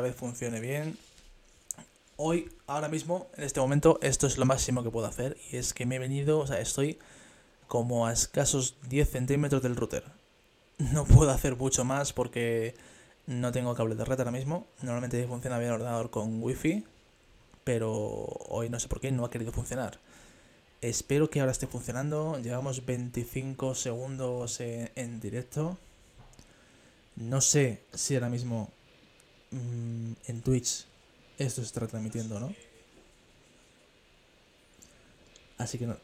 vez funcione bien. Hoy, ahora mismo, en este momento, esto es lo máximo que puedo hacer. Y es que me he venido, o sea, estoy como a escasos 10 centímetros del router. No puedo hacer mucho más porque no tengo cable de red ahora mismo. Normalmente funciona bien el ordenador con wifi. Pero hoy no sé por qué no ha querido funcionar. Espero que ahora esté funcionando. Llevamos 25 segundos en directo. No sé si ahora mismo mm, en Twitch esto se está transmitiendo, ¿no? Así que no.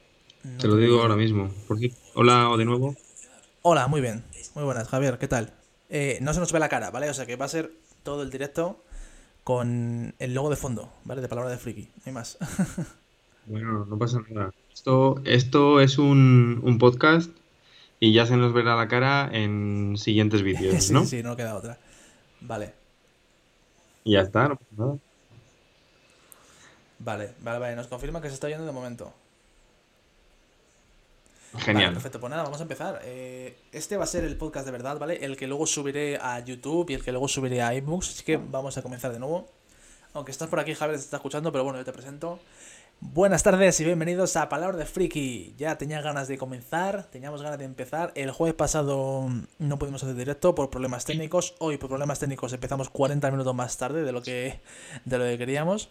no Te lo digo ahora mismo. Por cierto, hola de nuevo. Hola, muy bien. Muy buenas, Javier, ¿qué tal? Eh, no se nos ve la cara, ¿vale? O sea que va a ser todo el directo con el logo de fondo, ¿vale? De palabra de friki, no hay más. Bueno, no pasa nada. Esto, esto es un, un podcast y ya se nos verá la cara en siguientes vídeos, sí, ¿no? sí, no queda otra. Vale, Y ya está, no pasa nada. vale, vale, vale. Nos confirma que se está yendo de momento. Vale, Genial. perfecto, pues nada, vamos a empezar. Eh, este va a ser el podcast de verdad, ¿vale? El que luego subiré a YouTube y el que luego subiré a iBooks. Así que vamos a comenzar de nuevo. Aunque estás por aquí, Javier, te está escuchando, pero bueno, yo te presento. Buenas tardes y bienvenidos a Palabra de Friki. Ya tenía ganas de comenzar, teníamos ganas de empezar. El jueves pasado no pudimos hacer directo por problemas técnicos. Hoy por problemas técnicos empezamos 40 minutos más tarde de lo que, de lo que queríamos.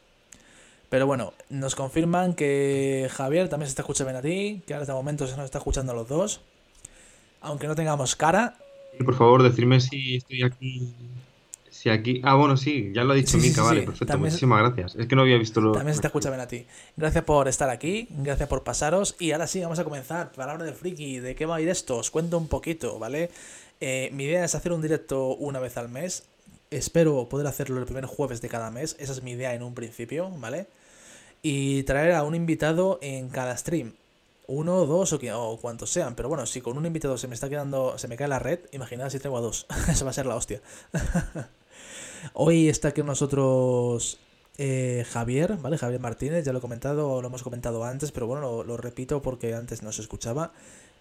Pero bueno, nos confirman que Javier también se está escuchando bien a ti, que ahora de momento se nos está escuchando a los dos. Aunque no tengamos cara. Por favor, decirme si estoy aquí. Si aquí. Ah, bueno, sí, ya lo ha dicho Sí, Mika, sí, vale, sí. perfecto. También- Muchísimas gracias. Es que no había visto lo. También se te escucha bien a ti. Gracias por estar aquí, gracias por pasaros. Y ahora sí, vamos a comenzar. Palabra de friki, ¿de qué va a ir esto? Os cuento un poquito, ¿vale? Eh, mi idea es hacer un directo una vez al mes. Espero poder hacerlo el primer jueves de cada mes. Esa es mi idea en un principio, ¿vale? Y traer a un invitado en cada stream. Uno, dos o, que- o cuantos sean. Pero bueno, si con un invitado se me está quedando, se me cae la red, imaginad si traigo a dos. Eso va a ser la hostia. Hoy está aquí con nosotros eh, Javier, ¿vale? Javier Martínez, ya lo he comentado, lo hemos comentado antes, pero bueno, lo, lo repito porque antes no se escuchaba.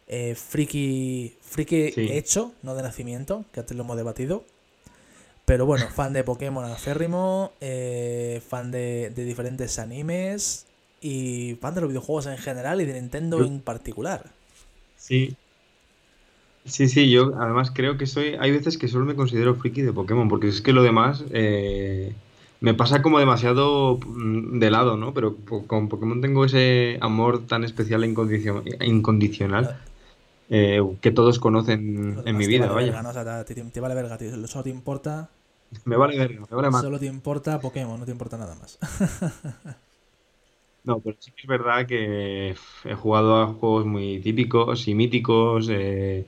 Eh, friki, friki Sí. hecho, no de nacimiento, que antes lo hemos debatido. Pero bueno, fan de Pokémon aférrimo, eh, fan de, de diferentes animes y fan de los videojuegos en general y de Nintendo Yo- en particular. Sí. Sí, sí, yo además creo que soy. Hay veces que solo me considero friki de Pokémon, porque es que lo demás eh, me pasa como demasiado mm, de lado, ¿no? Pero con Pokémon tengo ese amor tan especial e incondicio- incondicional eh, que todos conocen en mi vida, vale verga, vaya. ¿no? O sea, te, vale verga, tío. Solo te importa, Me vale verga, me vale más. solo te importa Pokémon, no te importa nada más. No, pero sí que es verdad que he jugado a juegos muy típicos y míticos, eh,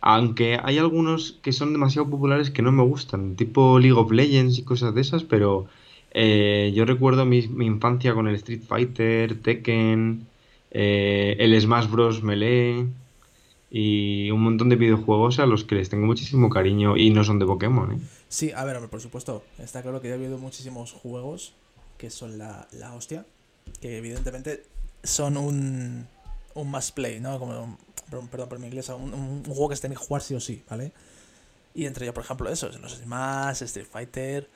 aunque hay algunos que son demasiado populares que no me gustan, tipo League of Legends y cosas de esas, pero eh, yo recuerdo mi, infancia con el Street Fighter, Tekken, eh, el Smash Bros. Melee y un montón de videojuegos a los que les tengo muchísimo cariño y no son de Pokémon, ¿eh? Sí, a ver, hombre, por supuesto. Está claro que ya ha habido muchísimos juegos que son la, la hostia. Que evidentemente son un, un must play, ¿no? Como, perdón, por mi inglés, un, juego que se tiene que jugar sí o sí, ¿vale? Y entre ellos, por ejemplo, eso, los Smash, Street Fighter,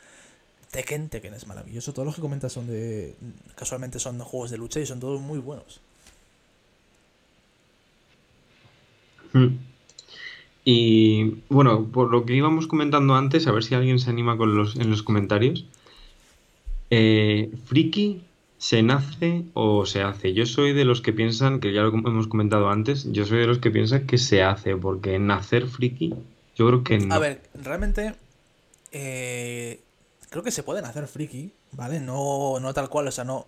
Tekken, Tekken es maravilloso. Todos los que comentas son de. Casualmente son juegos de lucha y son todos muy buenos. Mm. Y bueno, por lo que íbamos comentando antes, a ver si alguien se anima con los, en los comentarios. Eh, ¿friki se nace o se hace? Yo soy de los que piensan, que ya lo hemos comentado antes, yo soy de los que piensan que se hace, porque nacer friki, yo creo que no. A ver, realmente. eh, creo que se pueden hacer friki, ¿vale? No, no tal cual, o sea, no.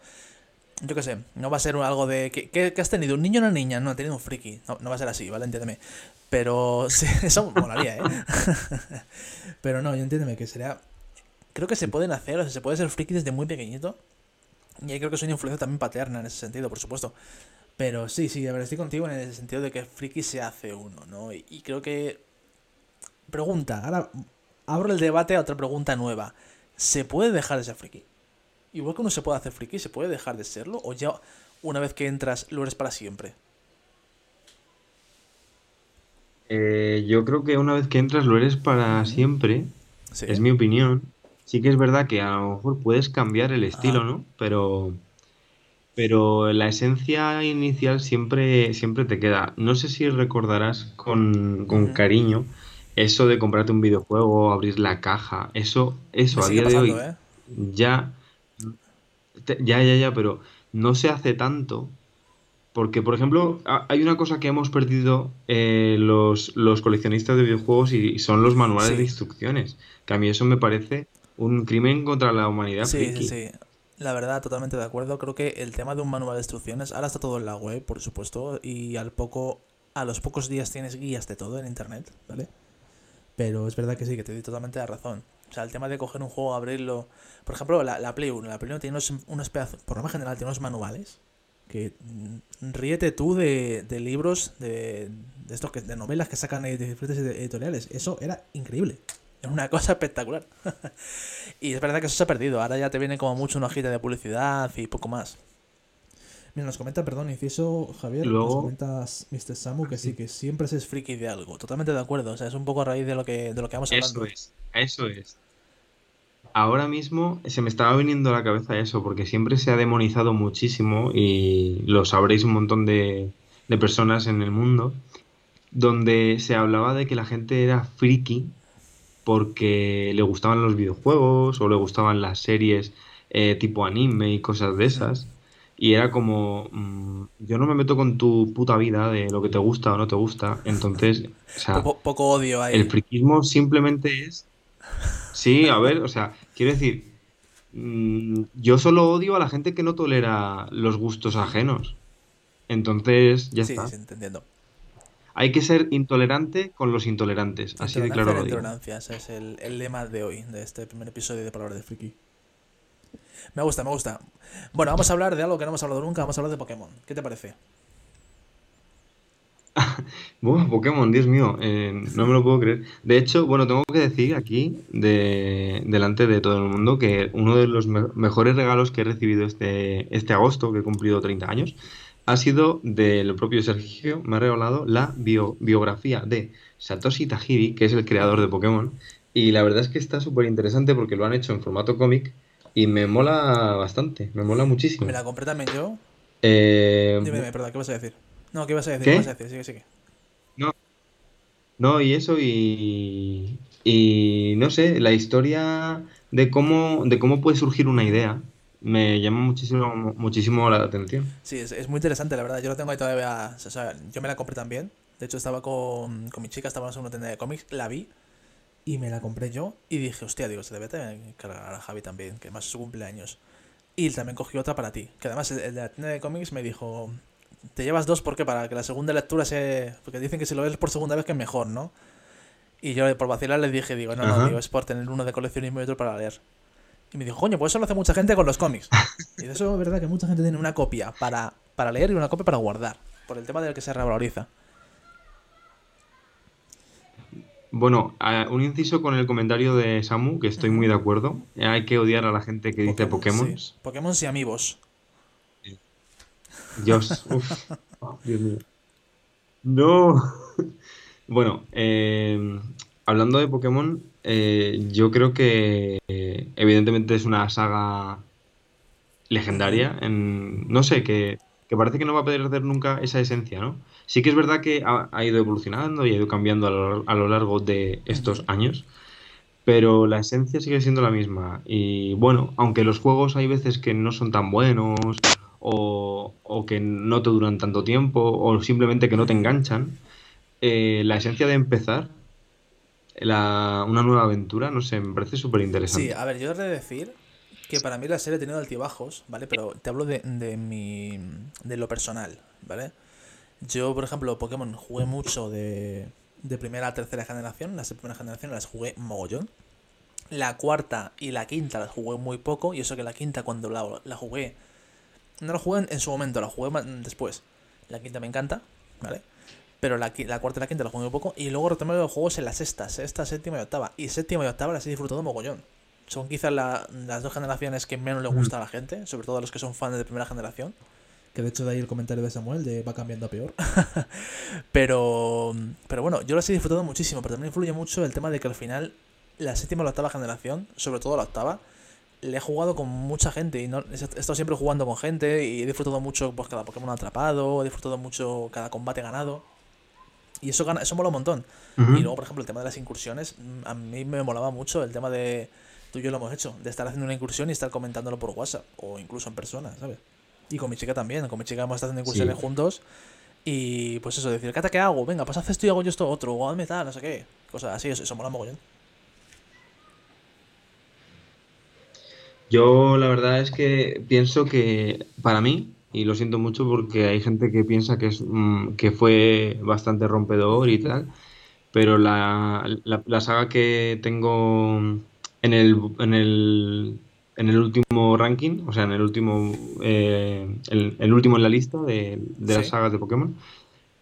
Yo qué sé, no va a ser algo de. ¿Qué, qué- qué has tenido? ¿Un niño o una niña? No, he tenido un friki. No, no va a ser así, ¿vale? Entiéndeme. Pero sí, eso molaría, ¿eh? Pero no, yo entiéndeme que sería. Creo que se pueden hacer, o sea, se puede ser friki desde muy pequeñito. Y ahí creo que es una influencia también paterna en ese sentido, por supuesto. Pero sí, sí, a ver, estoy contigo en el sentido de que friki se hace uno, ¿no? Y, y creo que. Pregunta, ahora abro el debate a otra pregunta nueva. ¿Se puede dejar de ser friki? Igual que uno se puede hacer friki, ¿se puede dejar de serlo? ¿O ya una vez que entras lo eres para siempre? Eh, yo creo que una vez que entras lo eres para siempre, Sí. es mi opinión. Sí que es verdad que a lo mejor puedes cambiar el estilo, Ajá. ¿no? Pero, pero la esencia inicial siempre, siempre te queda. No sé si recordarás con, con cariño eso de comprarte un videojuego, abrir la caja. Eso, eso a día de hoy ¿eh? ya, ya, ya, ya, pero no se hace tanto. Porque, por ejemplo, ha- hay una cosa que hemos perdido eh, los, los coleccionistas de videojuegos y, y son los manuales de instrucciones. Que a mí eso me parece un crimen contra la humanidad sí, sí, friki. sí. La verdad, totalmente de acuerdo. Creo que el tema de un manual de instrucciones, ahora está todo en la web, por supuesto, y al poco, a los pocos días tienes guías de todo en internet, ¿vale? Pero es verdad que sí, que te doy totalmente la razón. O sea, el tema de coger un juego, abrirlo. Por ejemplo, la, la Play 1. La Play 1 tiene unos, unos pedazos, por norma general, tiene unos manuales. Que mm, ríete tú de, de libros, de, de estos que, de novelas que sacan de diferentes editoriales. Eso era increíble. Era una cosa espectacular. y es verdad que eso se ha perdido. Ahora ya te viene como mucho una hojita de publicidad y poco más. Mira, nos comenta, perdón, inciso Javier, nos Luego, comentas Mr. Samu que sí, que siempre se es friki de algo. Totalmente de acuerdo. O sea, es un poco a raíz de lo que, de lo que vamos eso hablando. es, eso es. Ahora mismo se me estaba viniendo a la cabeza eso, porque siempre se ha demonizado muchísimo y lo sabréis un montón de, de personas en el mundo, donde se hablaba de que la gente era friki porque le gustaban los videojuegos o le gustaban las series eh, tipo anime y cosas de esas. Y era como, mm, yo no me meto con tu puta vida de lo que te gusta o no te gusta. Entonces, o sea, Poco, poco odio el ahí. friquismo simplemente es, sí, a ver, o sea, quiero decir, mm, yo solo odio a la gente que no tolera los gustos ajenos. Entonces, ya sí, está. sí, entendiendo. Hay que ser intolerante con los intolerantes, así de claro lo digo. intolerancia. Ese es el, el lema de hoy, de este primer episodio de Palabra de Friki. Me gusta, me gusta. Bueno, vamos a hablar de algo que no hemos hablado nunca. Vamos a hablar de Pokémon. ¿Qué te parece? Buah, Pokémon, Dios mío, eh, no me lo puedo creer. De hecho, bueno, tengo que decir aquí, de, delante de todo el mundo, que uno de los me- mejores regalos que he recibido este, este agosto, que he cumplido 30 años, ha sido del propio Sergio. Me ha regalado la bio- biografía de Satoshi Tajiri, que es el creador de. Pokémon. Y la verdad es que está súper interesante porque lo han hecho en formato cómic y me mola bastante, me mola Me muchísimo. la compré también yo. Eh, Dime, dime, perdón, ¿qué vas a decir? No, ¿qué vas a decir? ¿Qué vas a ¿qué? decir? Sigue, sigue. No, No, y eso, y, y no sé, la historia de cómo, de cómo puede surgir una idea me llama muchísimo, muchísimo la atención. Sí, es, es muy interesante, la verdad. Yo lo tengo ahí todavía. O sea, yo me la compré también. De hecho, estaba con, con mi chica, estábamos en una tienda de cómics, la vi y me la compré yo. Y dije, hostia, digo, se debe cargar a Javi también, que más es su cumpleaños. Y también cogí otra para ti. Que además el, de la tienda de cómics me dijo, te llevas dos, ¿por qué? Para que la segunda lectura se. Porque dicen que si lo ves por segunda vez que es mejor, ¿no? Y yo por vacilar les dije, digo, no, no, Ajá. digo, es por tener uno de coleccionismo y otro para leer. Y me dijo, coño, pues eso lo hace mucha gente con los cómics. Y de eso es verdad que mucha gente tiene una copia para, para leer y una copia para guardar. Por el tema del que se revaloriza. Bueno, un inciso con el comentario de Samu, que estoy muy de acuerdo. Hay que odiar a la gente que dice Pokémon, sí. Pokémon. Pokémon y amigos. Dios, uf, oh, Dios mío. No. Bueno, eh, hablando de Pokémon, eh, yo creo que eh, evidentemente es una saga legendaria. En, no sé, que, que parece que no va a perder nunca esa esencia, ¿no? Sí que es verdad que ha, ha ido evolucionando y ha ido cambiando a lo, a lo largo de estos años, pero la esencia sigue siendo la misma. Y bueno, aunque los juegos hay veces que no son tan buenos o, o que no te duran tanto tiempo o simplemente que no te enganchan, eh, la esencia de empezar la- una nueva aventura, no sé, me parece súper Sí, interesante. a ver, yo he de decir que para mí la serie ha tenido altibajos, ¿vale? Pero te hablo de, de mi. de lo personal, ¿vale? Yo, por ejemplo, Pokémon jugué mucho de, de primera a tercera generación. Las de primera generación las jugué mogollón. La cuarta y la quinta las jugué muy poco. Y eso que la quinta, cuando la, la jugué, no la jugué en, en su momento, la jugué después. La quinta me encanta, ¿vale? Pero la, la cuarta y la quinta la jugué muy poco. Y luego retomé los juegos en la sexta, sexta, séptima y octava. Y séptima y octava las he disfrutado mogollón. Son quizás la- las dos generaciones que menos le gusta a la gente, sobre todo a los que son fans de primera generación. Que de hecho de ahí el comentario de Samuel de va cambiando a peor. Pero, pero bueno, yo las he disfrutado muchísimo, pero también influye mucho el tema de que al final la séptima o la octava generación, sobre todo la octava, le he jugado con mucha gente y no, he estado siempre jugando con gente y he disfrutado mucho pues, cada Pokémon atrapado, he disfrutado mucho cada combate ganado. Y eso, gana, eso mola un montón. Y luego, por ejemplo, el tema de las incursiones, mm, a mí me molaba mucho el tema de, tú y yo lo hemos hecho, de estar haciendo una incursión y estar comentándolo por WhatsApp o incluso en persona, ¿sabes? Y con mi chica también, con mi chica hemos estado haciendo incursiones juntos y pues eso, decir, Cata, ¿qué hago? Venga, pues haz esto y hago yo esto otro, o hazme tal, no sé qué. Cosas así, eso, eso mola mogollón. Yo la verdad es que pienso que para mí, y lo siento mucho porque hay gente que piensa que, es, mm, que fue bastante rompedor y tal, pero la, la, saga que tengo en el, en el, en el último ranking, o sea, en el último, eh, el, último en la lista de, de las sagas de Pokémon,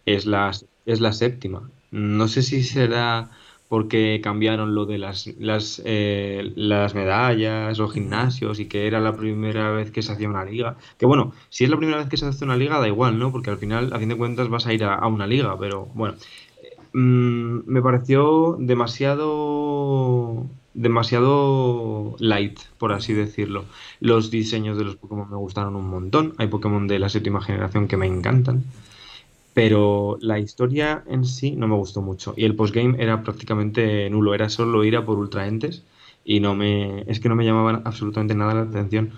es la, es la séptima. No sé si será porque cambiaron lo de las, las, eh, las medallas, los gimnasios y que era la primera vez que se hacía una liga. Que bueno, si es la primera vez que se hace una liga, da igual, ¿no? Porque al final, a fin de cuentas, vas a ir a, una liga, pero bueno. Mm, me pareció demasiado demasiado light, por así decirlo. Los diseños de los Pokémon me gustaron un montón. Hay Pokémon de la séptima generación que me encantan pero la historia en sí no me gustó mucho. Y el postgame era prácticamente nulo, era solo ir a por ultraentes y no me, es que no me llamaban absolutamente nada la atención.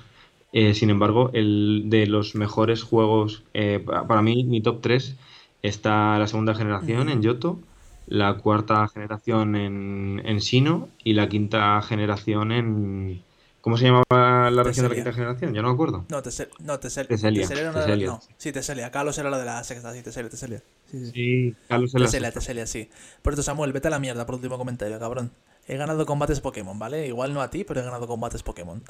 Eh, sin embargo, el de los mejores juegos, eh, para mí, mi top 3 está la segunda generación en Yoto, la cuarta generación en, en Sino y la quinta generación en, ¿Cómo se llamaba la región de la quinta generación? Ya no me acuerdo. No, Tesel no Teselia. Teselia, Teselia, no, sí, Teselia. Carlos era la de la sexta, sí, Teselia, Teselia. Sí, sí. sí Carlos era Teselia, Teselia, sí. Por esto, Samuel, vete a la mierda por último comentario, cabrón. He ganado combates Pokémon, ¿vale? Igual no a ti, pero he ganado combates Pokémon.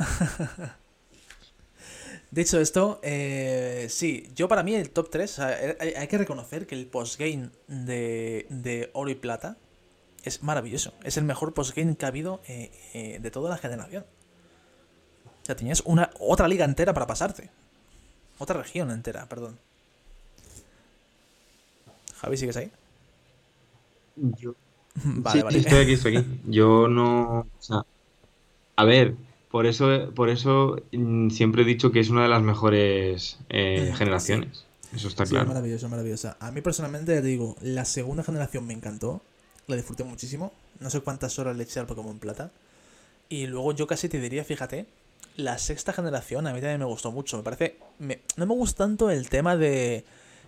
Dicho esto, eh, sí, yo para mí el top 3, hay, que reconocer que el postgame de, de Oro y Plata es maravilloso. Es el mejor postgame que ha habido eh, eh, de toda la generación sea, tenías una, otra liga entera para pasarte. Otra región entera, perdón. Javi, ¿sigues ahí? Yo. Vale, vale. estoy aquí, estoy aquí. Yo no. O sea, a ver, por eso, por eso mm, siempre he dicho que es una de las mejores eh, generaciones. Eso está claro. maravilloso, maravillosa. A mí personalmente, te digo, la segunda generación me encantó. La disfruté muchísimo. No sé cuántas horas le eché al Pokémon Plata. Y luego yo casi te diría, fíjate, la sexta generación a mí también me gustó mucho. Me parece. no me gusta tanto el tema de.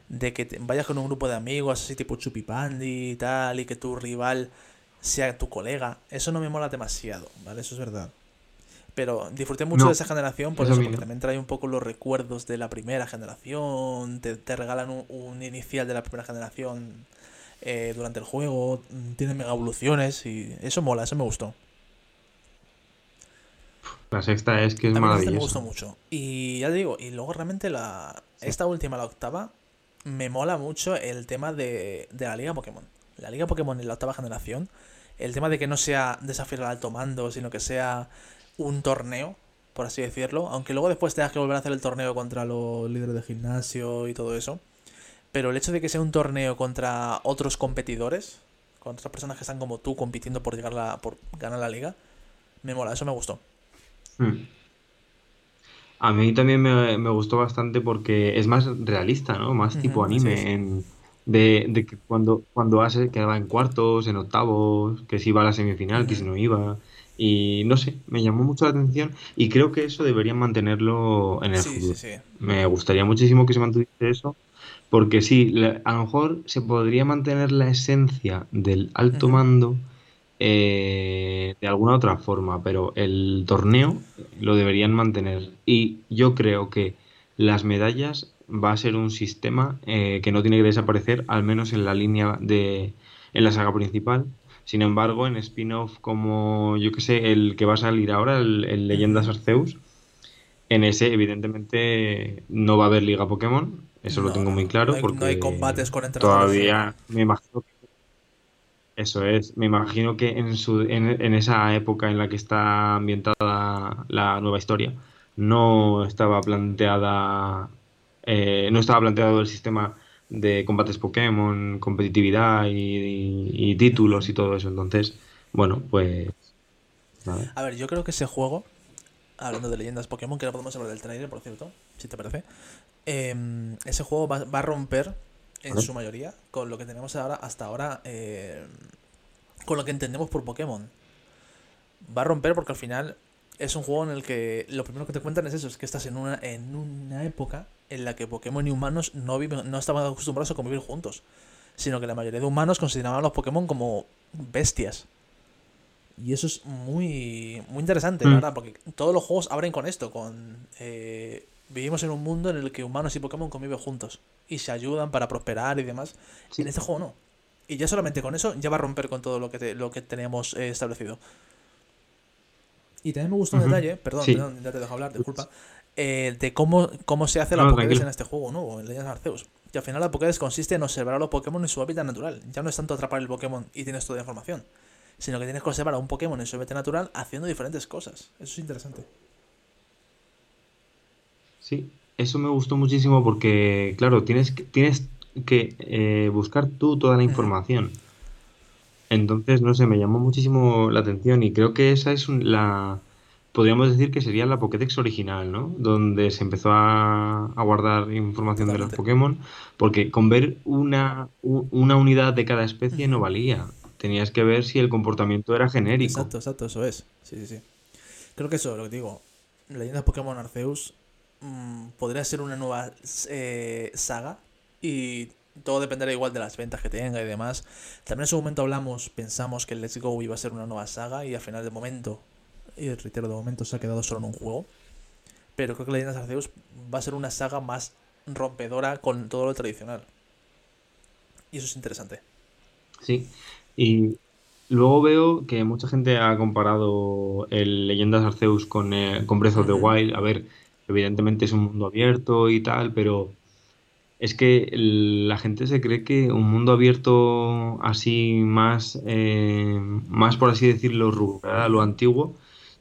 de que vayas con un grupo de amigos, así tipo Chupipandi y tal, y que tu rival sea tu colega. Eso no me mola demasiado, ¿vale? Eso es verdad. Pero disfruté mucho de esa generación por eso, porque también trae un poco los recuerdos de la primera generación. Te, te regalan un, inicial de la primera generación eh, durante el juego. Tienen mega evoluciones y eso mola, eso me gustó. La sexta es que es maravillosa. me gustó mucho. Y ya te digo, y luego realmente la esta última, la octava, me mola mucho el tema de, de la Liga Pokémon. La Liga Pokémon en la octava generación, el tema de que no sea desafiar al alto mando, sino que sea un torneo, por así decirlo. Aunque luego después tengas que volver a hacer el torneo contra los líderes de gimnasio y todo eso. Pero el hecho de que sea un torneo contra otros competidores, contra otras personas que están como tú compitiendo por llegar la, por ganar la liga, me mola, eso me gustó. Hmm. A mí también me, gustó bastante porque es más realista, ¿no? Más tipo anime. de, que cuando, cuando hace quedaba en cuartos, en octavos, que si iba a la semifinal, que si no iba. Y no sé, me llamó mucho la atención y creo que eso deberían mantenerlo en el futuro. Me gustaría muchísimo que se mantuviese eso, porque sí, a lo mejor se podría mantener la esencia del alto mando eh, de alguna otra forma, pero el torneo lo deberían mantener. Y yo creo que las medallas va a ser un sistema eh, que no tiene que desaparecer, al menos en la línea de. en la saga principal. Sin embargo, en spin-off como, yo que sé, el que va a salir ahora, el, Leyendas Arceus, en ese, evidentemente, no va a haber Liga Pokémon. Eso lo tengo muy claro. porque no hay combates con Todavía me imagino que eso es, me imagino que en, su, en, esa época en la que está ambientada la nueva historia no estaba planteada, eh, no estaba planteado el sistema de combates Pokémon, competitividad y, títulos y todo eso. Entonces, bueno, pues. A ver, yo creo que ese juego, hablando de leyendas Pokémon, que no podemos hablar del trailer, por cierto, si te parece, em, ese juego va a romper en su mayoría con lo que tenemos ahora hasta ahora, em, con lo que entendemos por Pokémon. Va a romper porque al final es un juego en el que lo primero que te cuentan es eso, es que estás en una, en una época en la que Pokémon y humanos no, viven, no estaban acostumbrados a convivir juntos, sino que la mayoría de humanos consideraban a los Pokémon como bestias. Y eso es muy, muy interesante, la Mm. verdad, porque todos los juegos abren con esto, con... eh, vivimos en un mundo en el que humanos y Pokémon conviven juntos y se ayudan para prosperar y demás. Sí. En este juego no. Y ya solamente con eso ya va a romper con todo lo que, te- lo que tenemos eh, establecido. Y también me gusta un detalle, perdón, Sí. perdón, ya te dejo hablar, disculpa, eh, de cómo, cómo se hace la No, Pokédex en este juego nuevo, en Legends Arceus. Que al final la Pokédex consiste en observar a los Pokémon en su hábitat natural. Ya no es tanto atrapar el Pokémon y tienes toda la información, sino que tienes que observar a un Pokémon en su hábitat natural haciendo diferentes cosas. Eso es interesante. Sí, eso me gustó muchísimo porque, claro, tienes que, tienes que eh, buscar tú toda la información. Entonces, no sé, me llamó muchísimo la atención y creo que esa es la, podríamos decir que sería la Pokédex original, ¿no? Donde se empezó a, a guardar información de los. Pokémon, porque con ver una, una unidad de cada especie no valía. Tenías que ver si el comportamiento era genérico. Exacto, exacto, eso es. Sí, sí, sí. Creo que eso, lo que digo, Leyendas Pokémon Arceus mm, podría ser una nueva eh, saga y todo dependerá igual de las ventas que tenga y demás. También en su momento hablamos, pensamos que el Let's Go iba a ser una nueva saga y al final de momento, y reitero, de momento se ha quedado solo en un juego. Pero creo que Leyendas Arceus va a ser una saga más rompedora con todo lo tradicional. Y eso es interesante. Sí, y luego veo que mucha gente ha comparado el Leyendas Arceus con, eh, con Breath of the. Wild. A ver, evidentemente es un mundo abierto y tal, pero es que la gente se cree que un mundo abierto así más, eh, más por así decirlo, rural o antiguo,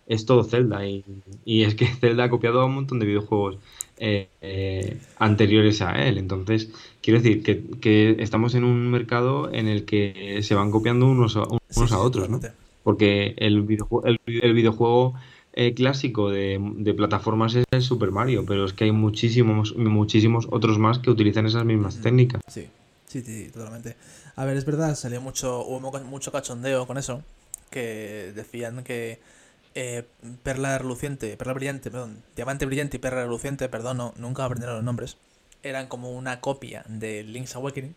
es todo Zelda. Y, y es que Zelda ha copiado a un montón de videojuegos eh, eh, anteriores a él. Entonces, quiero decir que, que estamos en un mercado en el que se van copiando unos a, unos Sí, a otros, ¿no? Porque el videojuego, el, el videojuego eh, clásico de, de plataformas es el Super Mario, pero es que hay muchísimos, muchísimos otros más que utilizan esas mismas técnicas. Sí, sí, sí, totalmente. A ver, es verdad, salió mucho, hubo mucho cachondeo con eso, que decían que eh, perla reluciente, perla brillante, perdón, diamante brillante y perla reluciente, perdón, no, nunca aprendieron los nombres, eran como una copia de Link's Awakening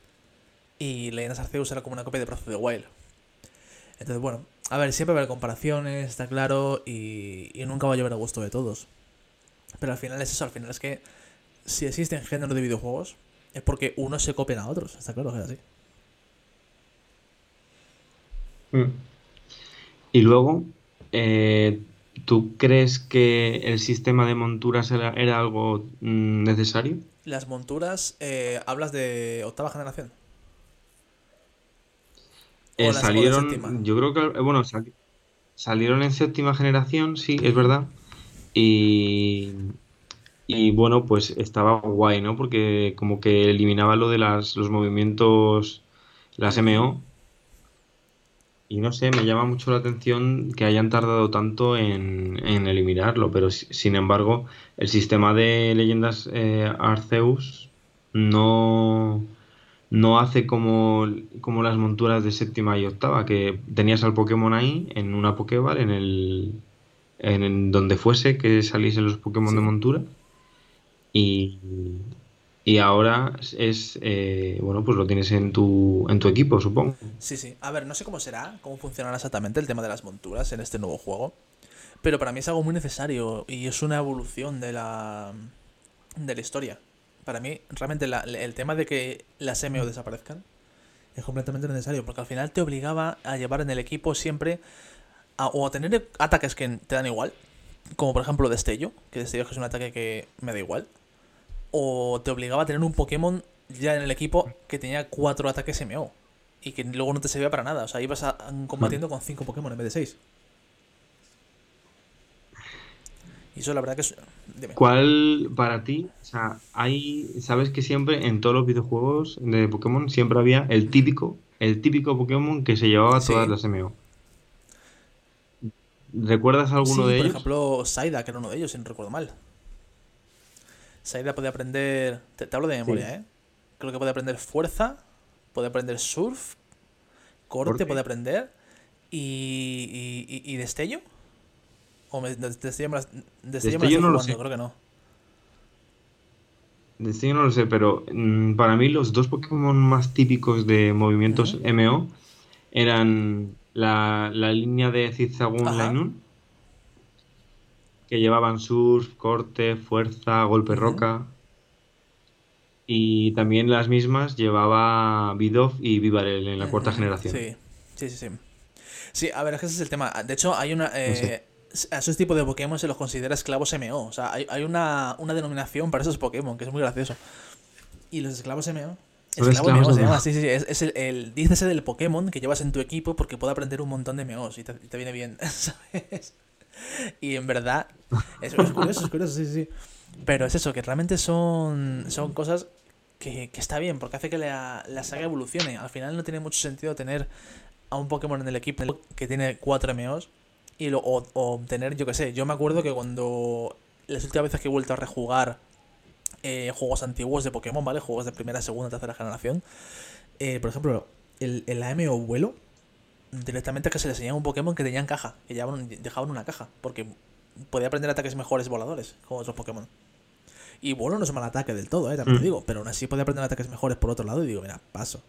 y Leyendas Arceus era como una copia de Breath of the Wild. Entonces, bueno, a ver, siempre va a haber comparaciones, está claro, y, y nunca va a llover a gusto de todos. Pero al final es eso, al final es que si existen géneros de videojuegos, es porque unos se copian a otros, está claro que es así. Mm. Y luego, eh, ¿tú crees que el sistema de monturas era, era algo mm, necesario? Las monturas, eh, hablas de octava generación. Eh, salieron, yo creo que, eh, bueno, sali- salieron en séptima generación, sí, es verdad. Y, y bueno, pues estaba guay, ¿no? Porque como que eliminaba lo de las, los movimientos, las MO. Y no sé, me llama mucho la atención que hayan tardado tanto en, en eliminarlo, pero si- sin embargo, el sistema de leyendas eh, Arceus no, no hace como, como las monturas de séptima y octava, que tenías al Pokémon ahí en una Pokéball, en el, en, en donde fuese que saliesen los Pokémon de montura. Y, y ahora es, eh, bueno, pues lo tienes en tu, en tu equipo, supongo. Sí, sí. A ver, no sé cómo será, cómo funcionará exactamente el tema de las monturas en este nuevo juego. Pero para mí es algo muy necesario y es una evolución de la, de la historia. Para mí, realmente, la- el tema de que las MO desaparezcan es completamente necesario porque al final te obligaba a llevar en el equipo siempre a, o a tener ataques que te dan igual, como por ejemplo Destello, que Destello es un ataque que me da igual, o te obligaba a tener un Pokémon ya en el equipo que tenía cuatro ataques MO y que luego no te servía para nada, o sea, ibas a- combatiendo con cinco Pokémon en vez de seis. Y eso la verdad que es... Dime. ¿Cuál para ti? O sea, hay, sabes que siempre en todos los videojuegos de Pokémon siempre había el típico, el típico Pokémon que se llevaba todas las MO. ¿Recuerdas alguno Sí, de por ellos? ejemplo, Saida, que era uno de ellos, si no recuerdo mal. Saida podía aprender. Te, te hablo de memoria, Sí. ¿eh? Creo que puede aprender fuerza, puede aprender surf, corte, Corte. puede aprender. Y, y, y- y destello. O me, de- destello me estoy no lo sé. creo que no. De yo no lo sé, pero mm, para mí los dos Pokémon más típicos de movimientos. MO eran la, la línea de Zigzagoon. Lainun, que llevaban surf, corte, fuerza, golpe roca. Y también las mismas llevaba Bidoof y Vivarel en la cuarta generación. Sí, sí, sí, sí. Sí, a ver, es que ese es el tema. De hecho, hay una. eh, sé. A esos tipos de Pokémon se los considera esclavos MO. O sea, hay, hay una, una denominación para esos Pokémon que es muy gracioso. Y los esclavos MO. Son Esclavo esclavos MO se MO. llama, sí, sí, sí. Es, es el, el. Dícese del Pokémon que llevas en tu equipo porque puede aprender un montón de MOs y te, viene bien, ¿sabes? Y en verdad. Es, es curioso, es curioso, sí, sí. sí. Pero es eso, que realmente son, son cosas que, que está bien, porque hace que la, la saga evolucione. Al final no tiene mucho sentido tener a un Pokémon en el equipo que tiene 4 MOs y lo, o, o tener, yo que sé, yo me acuerdo que cuando las últimas veces que he vuelto a rejugar eh, juegos antiguos de Pokémon, ¿vale? Juegos de primera, segunda, tercera generación, eh, por ejemplo, el, el AMO vuelo, directamente que se le enseñaba un Pokémon que tenían caja, que llevaban, dejaban una caja, porque podía aprender ataques mejores voladores, como otros Pokémon. Y vuelo no es mal ataque del todo, ¿eh? También Mm. digo, pero aún así podía aprender ataques mejores por otro lado y digo, mira, paso.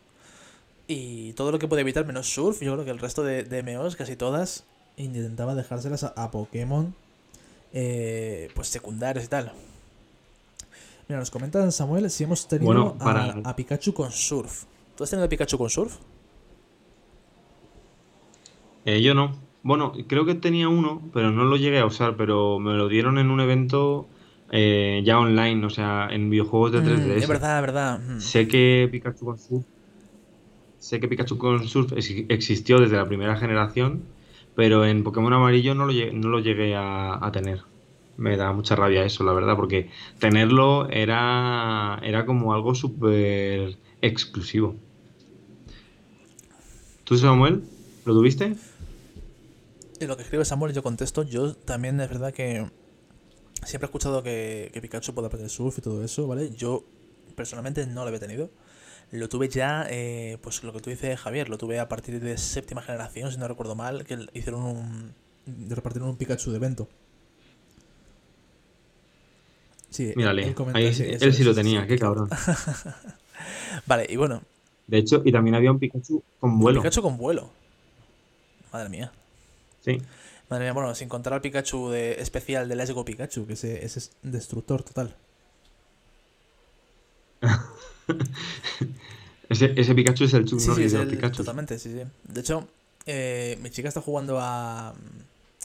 Y todo lo que puede evitar menos surf, yo creo que el resto de, de MOs, casi todas, intentaba dejárselas a, a Pokémon eh, pues secundarios y tal. Mira, nos comentan Samuel si hemos tenido Bueno, a- para- a, Pikachu con surf. ¿Tú has tenido a Pikachu con surf? Eh, yo no. Bueno, creo que tenía uno, pero no lo llegué a usar, pero me lo dieron en un evento eh, ya online, o sea, en videojuegos de Mm, 3DS. es verdad, es verdad. mm. Sé que Pikachu con Surf, sé que Pikachu con Surf ex- existió desde la primera generación, pero en Pokémon Amarillo no lo no lo llegué a, a tener. Me da mucha rabia eso, la verdad, porque tenerlo era, era como algo súper exclusivo. ¿Tú, Samuel, lo tuviste? Y lo que escribe Samuel yo contesto, yo también es verdad que siempre he escuchado que, que Pikachu puede aprender surf y todo eso, ¿vale? Yo personalmente no lo había tenido. Lo tuve ya, eh, pues lo que tú dices, Javier, lo tuve a partir de séptima generación, si no recuerdo mal, que hicieron un... repartieron un Pikachu de evento. Sí, Mírale, él ahí eso él sí lo tenía, sí, qué cabrón. Vale, y bueno, De hecho, y también había un Pikachu con vuelo. Pikachu con vuelo. Madre mía. Sí. Madre mía, bueno, sin contar al Pikachu de, especial de Let's Go Pikachu, que ese, ese es destructor total. Ese, ese Pikachu es el Chuck Sí, Norris de los Pikachu. totalmente, sí, sí. De hecho, eh, mi chica está jugando a,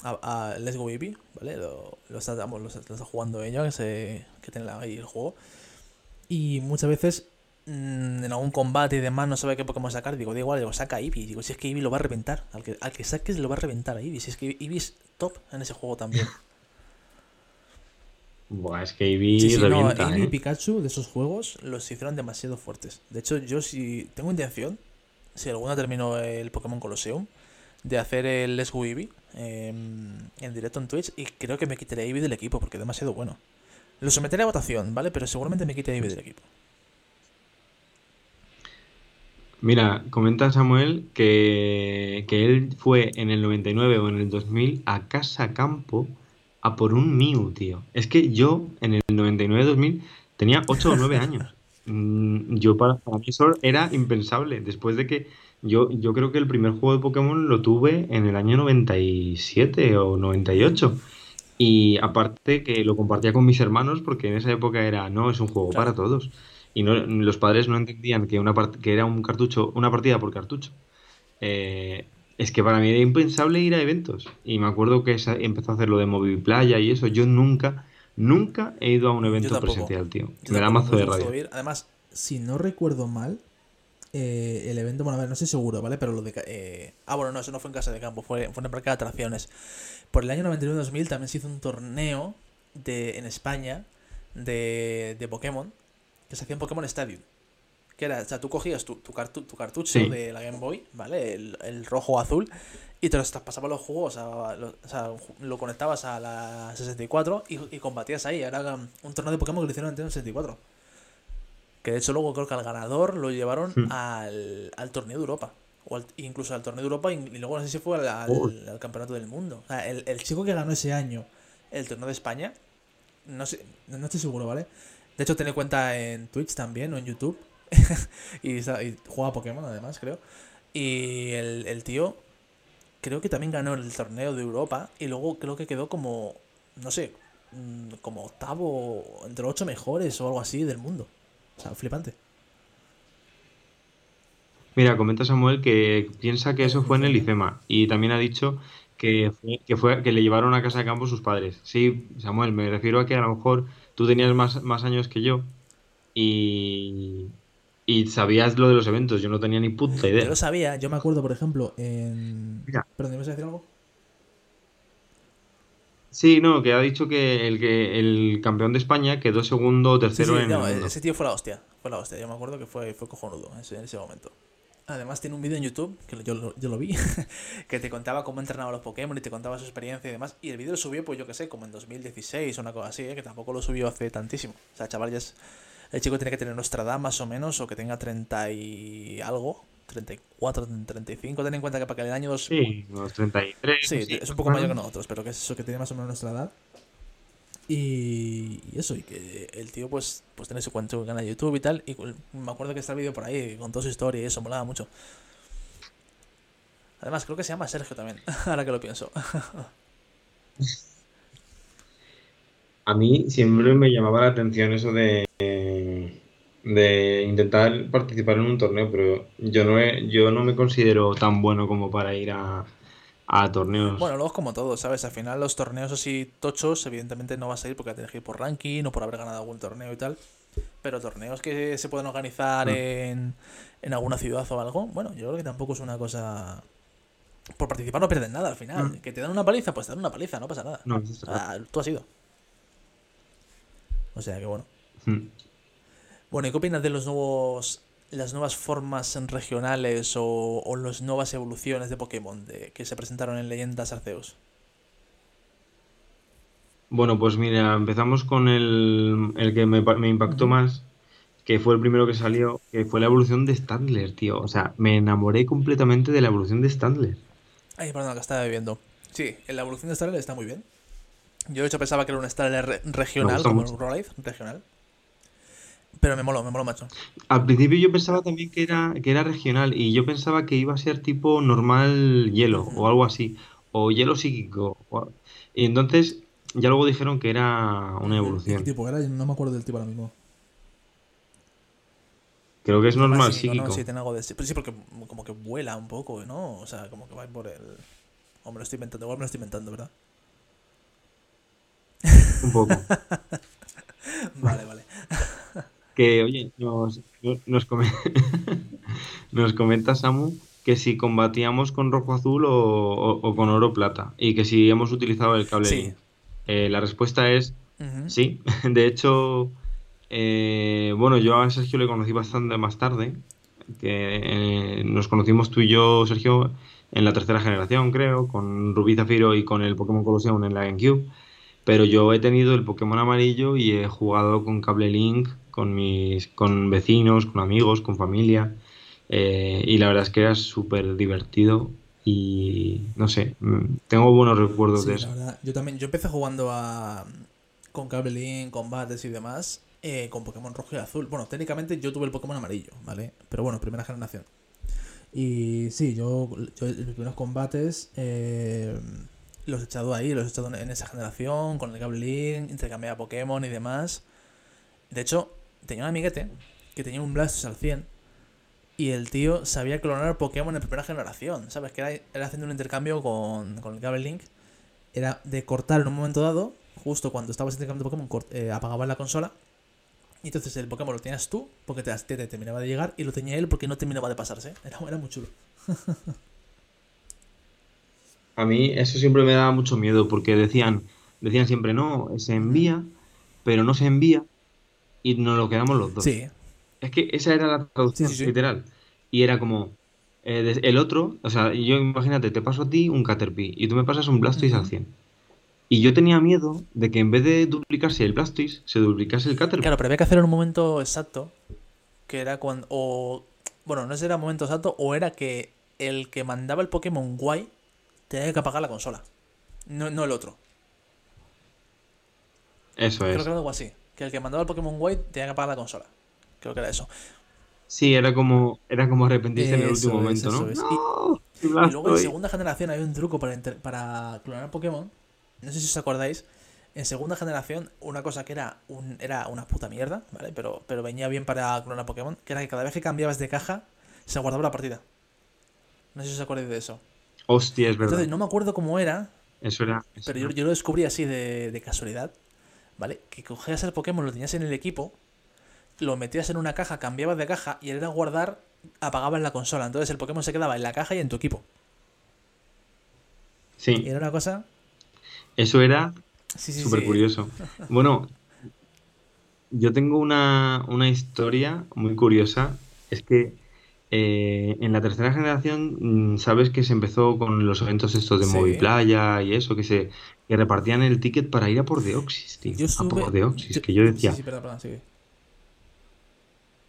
a, a Let's Go Eevee, ¿vale? Lo, lo está, vamos, lo, está- lo está jugando ella, que, se, que tiene ahí el juego. Y muchas veces mm, en algún combate y demás no sabe qué Pokémon sacar. Digo, da igual, digo, saca a Eevee. Digo, si es que Eevee lo va a reventar. Al que, al que saques lo va a reventar a Eevee. Si es que Eevee es top en ese juego también. Buah, es que Eevee Sí, sí, no, revienta, Eevee ¿eh? y Pikachu de esos juegos los hicieron demasiado fuertes. De hecho, yo si tengo intención, si alguna termino el Pokémon Colosseum, de hacer el Let's Go Eevee em, en directo en Twitch y creo que me quitaré Eevee del equipo porque es demasiado bueno. Lo someteré a votación, ¿vale? Pero seguramente me quite Eevee del equipo. Mira, comenta Samuel que, que él fue en el 99 o en el 2000 a casa campo a por un Mew, tío. Es que yo en el 99-2000 tenía 8 o 9 años. Mm, Yo para, para mí eso era impensable. Después de que yo, yo creo que el primer juego de Pokémon lo tuve en el año 97 o 98. Y aparte que lo compartía con mis hermanos porque en esa época era, no, es un juego Claro. para todos. Y no, los padres no entendían que, una que era un cartucho, una partida por cartucho. Eh, es que para mí era impensable ir a eventos. Y me acuerdo que esa- empezó a hacer lo de Moviplaya y eso. Yo nunca, nunca he ido a un evento presencial, tío. Yo Me da mazo de oír. Además, si no recuerdo mal, eh, el evento, bueno, a ver, no estoy seguro, ¿vale? Pero lo de... eh, ah, bueno, no, eso no fue en Casa de Campo, fue, fue en el Parque de Atracciones. Por el año 99-2000 también se hizo un torneo de, en España de, de Pokémon que se hacía en Pokémon Stadium. Que era, o sea, tú cogías tu, tu, cartu- tu cartucho Sí. de la Game Boy, ¿vale? El, el rojo o azul, y te los pasabas los juegos, a, lo, o sea, lo conectabas a la 64 y, y combatías ahí. Era un torneo de Pokémon que lo hicieron en 64. Que de hecho luego creo que al ganador lo llevaron Hmm. al, al torneo de Europa. O al- incluso al torneo de Europa y, y luego no sé si fue al, al- al campeonato del mundo. O sea, el, el chico que ganó ese año el torneo de España, no sé, no estoy seguro, ¿vale? De hecho tiene cuenta en Twitch también o en YouTube. y, y juega a Pokémon además, creo. Y el, el tío creo que también ganó el torneo de Europa y luego creo que quedó como, no sé, mm, como octavo entre los ocho mejores o algo así del mundo. O sea, flipante. Mira, comenta Samuel que piensa que eso fue en el IFEMA y también ha dicho que que fue que le llevaron a casa de campo sus padres. Sí, Samuel, me refiero a que a lo mejor tú tenías más, más años que yo y, y sabías lo de los eventos. Yo no tenía ni puta Yo idea. lo sabía, yo me acuerdo, por ejemplo, en... Mira. Perdón, ¿me ibas a decir algo? Sí, no, que ha dicho que el que el campeón de España quedó segundo o Sí, tercero sí, en no, ese tío fue la hostia. Fue la hostia. Yo me acuerdo que fue, fue cojonudo en ese, en ese momento. Además tiene un vídeo en YouTube, que yo, lo- yo lo vi, que te contaba cómo entrenaba los Pokémon y te contaba su experiencia y demás. Y el vídeo lo subió, pues yo que sé, como en 2016 o una cosa así, ¿eh? que tampoco lo subió hace tantísimo. O sea, chaval, ya es... El chico tiene que tener nuestra edad más o menos, o que tenga 30 y algo, 34, 35. Ten en cuenta que para que el año 2... Sí, unos 33. Sí, sí, es un poco mayor que nosotros, pero que es eso que tiene más o menos nuestra edad. Y, y eso, y que el tío pues, pues tiene su cuenta su canal de YouTube y tal. Y me acuerdo que está el vídeo por ahí con toda su historia y eso, molaba mucho. Además, creo que se llama Sergio también, ahora que lo pienso. A mí siempre me llamaba la atención eso de, de intentar participar en un torneo, pero yo no, he- yo no me considero tan bueno como para ir a, a torneos. Bueno, luego es como todo, ¿sabes? Al final los torneos así tochos, evidentemente no vas a ir porque tienes que ir por ranking o por haber ganado algún torneo y tal. Pero torneos que se pueden organizar Mm. en, en alguna ciudad o algo, bueno, yo creo que tampoco es una cosa... Por participar no pierdes nada al final. Mm. Que te dan una paliza, pues te dan una paliza, no pasa nada. No. Ah, tú has ido. O sea que bueno. Mm. Bueno, ¿y qué opinas de los nuevos las nuevas formas regionales o, o las nuevas evoluciones de Pokémon de, que se presentaron en Leyendas Arceus? Bueno, pues mira, empezamos con el, el que me, pa- me impactó más, que fue el primero que salió, que fue la evolución de Standler, tío. O sea, me enamoré completamente de la evolución de Standler. Ay, perdón, que estaba bebiendo. Sí, en la evolución de Starler está muy bien. Yo de hecho pensaba que era un Starler re- regional, como el Rolife, regional. Pero me moló, me moló, macho. Al principio yo pensaba también que era, que era regional y yo pensaba que iba a ser tipo normal hielo o algo así, o hielo psíquico. o- Y entonces ya luego dijeron que era una ¿Qué evolución. tipo era? No me acuerdo del tipo ahora mismo. Creo que es normal Normal psíquico, psíquico. ¿no? Sí, tiene algo de... Pero sí, porque como que vuela un poco, ¿no? O sea, como que va por el... O me lo estoy inventando, igual me lo estoy inventando, ¿verdad? Un poco. Que, oye, nos, nos, come- nos comenta Samu que si combatíamos con rojo azul o, o- o con oro plata y que si hemos utilizado el cable Sí. Link. Eh, la respuesta es sí. De hecho, eh, bueno, yo a Sergio le conocí bastante más tarde. Que eh, nos conocimos tú y yo, Sergio, en la tercera generación, creo, con Rubí Zafiro y con el Pokémon Colosseum en la GameCube. Pero yo he tenido el Pokémon amarillo y he jugado con Cable Link, con mis, con vecinos, con amigos, con familia. eh, y la verdad es que era súper divertido y no sé, mm, tengo buenos recuerdos Sí, de eso. verdad. Yo también, yo empecé jugando a con Cable Link, combates y demás, eh, con Pokémon rojo y azul. Bueno, técnicamente yo tuve el Pokémon amarillo, ¿vale? Pero bueno, primera generación. Y sí, yo, yo los primeros combates eh, los he echado ahí, los he echado en esa generación, con el Cable Link, intercambiaba Pokémon y demás. De hecho, tenía un amiguete que tenía un Blastos al 100 y el tío sabía clonar Pokémon en primera generación, ¿sabes? Que era, haciendo un intercambio con, con el Cable Link. Era de cortar en un momento dado, justo cuando estabas intercambiando Pokémon, cort- eh, apagabas la consola. Y entonces el Pokémon lo tenías tú, porque te terminaba de llegar, y lo tenía él porque no terminaba de pasarse. Era, era muy chulo. A mí eso siempre me daba mucho miedo porque decían, decían siempre, no, se envía, pero no se envía y nos lo quedamos los dos. Sí, Es que esa era la traducción Sí, sí, sí. literal. Y era como, Eh, el otro, o sea, yo imagínate, te paso a ti un Caterpie y tú me pasas un Blastoise al Ujú. 100. Y yo tenía miedo de que en vez de duplicarse el Blastoise, se duplicase el Caterpie. Claro, pero había que hacer en un momento exacto, que era cuando... O, bueno, no sé si era momento exacto o era que el que mandaba el Pokémon guay tenía que apagar la consola. No, no el otro. Eso Creo es. que era algo así. Que el que mandaba el Pokémon guay tenía que apagar la consola. Creo que era eso. Sí, era como, era como arrepentirse en el último es, momento, ¿no? es. ¡No! Y luego en Blastoise. segunda generación hay un truco para, inter- para clonar Pokémon. No sé si os acordáis. En segunda generación, una cosa que era un, era una puta mierda, ¿vale? Pero, pero venía bien para clonar Pokémon, que era que cada vez que cambiabas de caja, se guardaba la partida. No sé si os acordáis de eso. Hostia, es verdad. Entonces, no me acuerdo cómo era, Eso era. eso pero yo, yo lo descubrí así de, de casualidad, ¿vale? Que cogías el Pokémon, lo tenías en el equipo, lo metías en una caja, cambiabas de caja y al ir a guardar, apagabas la consola. Entonces el Pokémon se quedaba en la caja y en tu equipo. Y Sí, era una cosa... eso era Sí, sí, súper sí. curioso. Bueno, yo tengo una, una historia muy curiosa. Es que eh, en la tercera generación, mm, sabes que se empezó con los eventos estos de Sí. Moviplaya y eso, que se que repartían el ticket para ir a por Deoxys, tío. Yo A por Deoxys, yo- que yo decía. Sí, sí, perdón, perdón, sigue.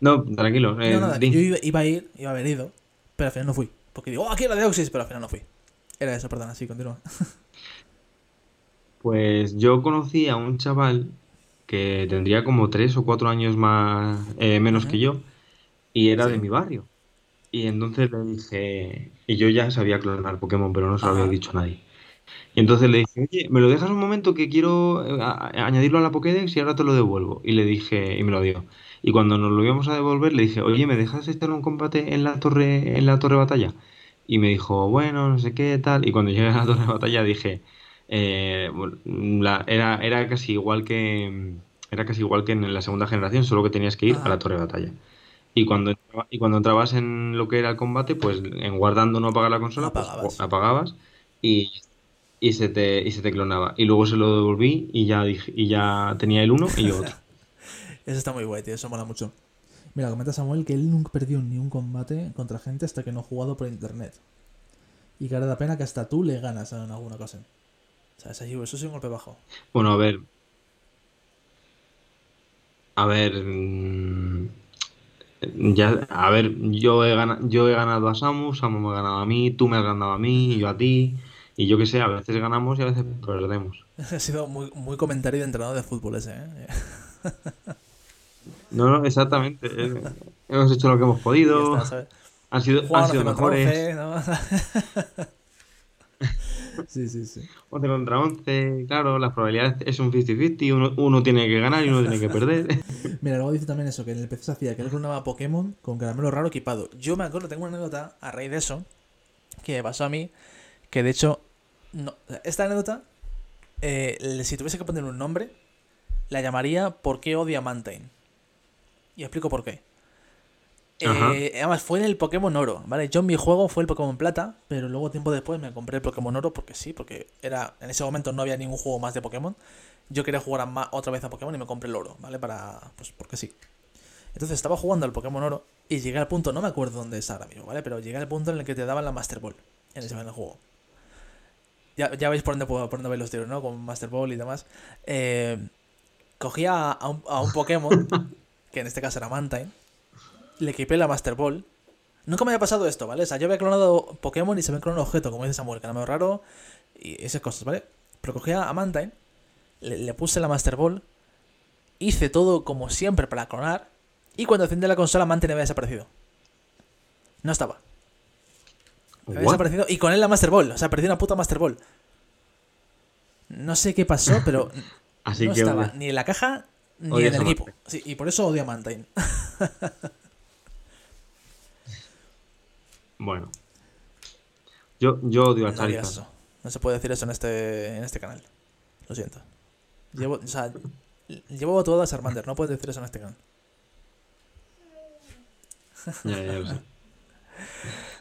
No, tranquilo. eh, no, nada, di. yo iba, iba a ir, iba a haber ido, pero al final no fui. Porque digo, oh, aquí era Deoxys, pero al final no fui. Era eso, perdón, así, continúa. Pues yo conocí a un chaval que tendría como tres o cuatro años más eh, menos que yo y era de mi barrio. Y entonces le dije, y yo ya sabía clonar Pokémon, pero no se lo había dicho a nadie. Y entonces le dije, oye, ¿me lo dejas un momento que quiero eh, añadirlo a la Pokédex y ahora te lo devuelvo? Y le dije, y me lo dio. Y cuando nos lo íbamos a devolver, le dije, oye, ¿me dejas echar un combate en la torre, en la torre batalla? Y me dijo, bueno, no sé qué, tal. Y cuando llegué a la torre de batalla dije, eh, la- era, era casi igual que era casi igual que en la segunda generación, solo que tenías que ir a la torre de batalla. Y cuando, entraba- y cuando entrabas en lo que era el combate, pues en guardando no apagar la consola, pues Apagabas. apagabas y, y se te, y se te clonaba. Y luego se lo devolví y ya dije, y ya tenía el uno y yo otro. Eso está muy guay, tío, eso mola mucho. Mira, comenta Samuel que él nunca perdió ni un combate contra gente hasta que no ha jugado por internet. Y que ahora da pena que hasta tú le ganas en alguna cosa. O sea, eso es un golpe bajo. Bueno, a ver. A ver. mm, Ya, a ver, yo he ganado, yo he ganado a Samus, Samus me ha ganado a mí, tú me has ganado a mí, yo a ti. Y yo qué sé, a veces ganamos y a veces perdemos. ha sido muy, muy comentario de entrenador de fútbol ese, ¿eh? No, no, exactamente. eh, Hemos hecho lo que hemos Y podido. Han sido, han sido 11 contra mejores. 11, ¿no? sí, sí, sí. 11 contra 11, claro, las probabilidades es un 50-50, uno, uno tiene que ganar y uno tiene que perder. Mira, luego dice también eso, que en el PC se hacía que él clonaba Pokémon con caramelo raro equipado. Yo me acuerdo, tengo una anécdota a raíz de eso, que me pasó a mí, que de hecho, no, esta anécdota, eh, si tuviese que poner un nombre, la llamaría ¿Por qué odia Mantine? Y explico por qué. Eh, además, fue en el Pokémon Oro, ¿vale? Yo en mi juego fue el Pokémon Plata, pero luego tiempo después me compré el Pokémon Oro porque sí, porque era en ese momento no había ningún juego más de Pokémon. Yo quería jugar ma- otra vez a Pokémon y me compré el Oro, ¿vale? Para, pues porque sí. Entonces estaba jugando al Pokémon Oro y llegué al punto, no me acuerdo dónde es ahora mismo, ¿vale? Pero llegué al punto en el que te daban la Master Ball en ese en el juego. Ya, ya veis por dónde, por dónde vais los tiros, ¿no? Con Master Ball y demás. Eh, cogía a un, a un Pokémon, que en este caso era Mantine, le equipé la Master Ball. Nunca me había pasado esto, ¿vale? O sea, yo había clonado Pokémon y se me clonó un objeto, como dice Samuel, caramelo raro y esas cosas, ¿vale? Pero cogía a Mantine, le, le puse la Master Ball, hice todo como siempre para clonar, y cuando encendí la consola, Mantine había desaparecido. No estaba. Había desaparecido y con él la Master Ball. O sea, perdí una puta Master Ball. No sé qué pasó, pero Así no que estaba bueno, ni en la caja ni en el equipo. Sí, y por eso odio a Mantine. bueno. Yo, yo odio a No Charizard. No se puede decir eso en este, en este canal. Lo siento. Llevo, o sea, llevo todo a Charmander. No puedes decir eso en este canal. Ya, ya lo sé.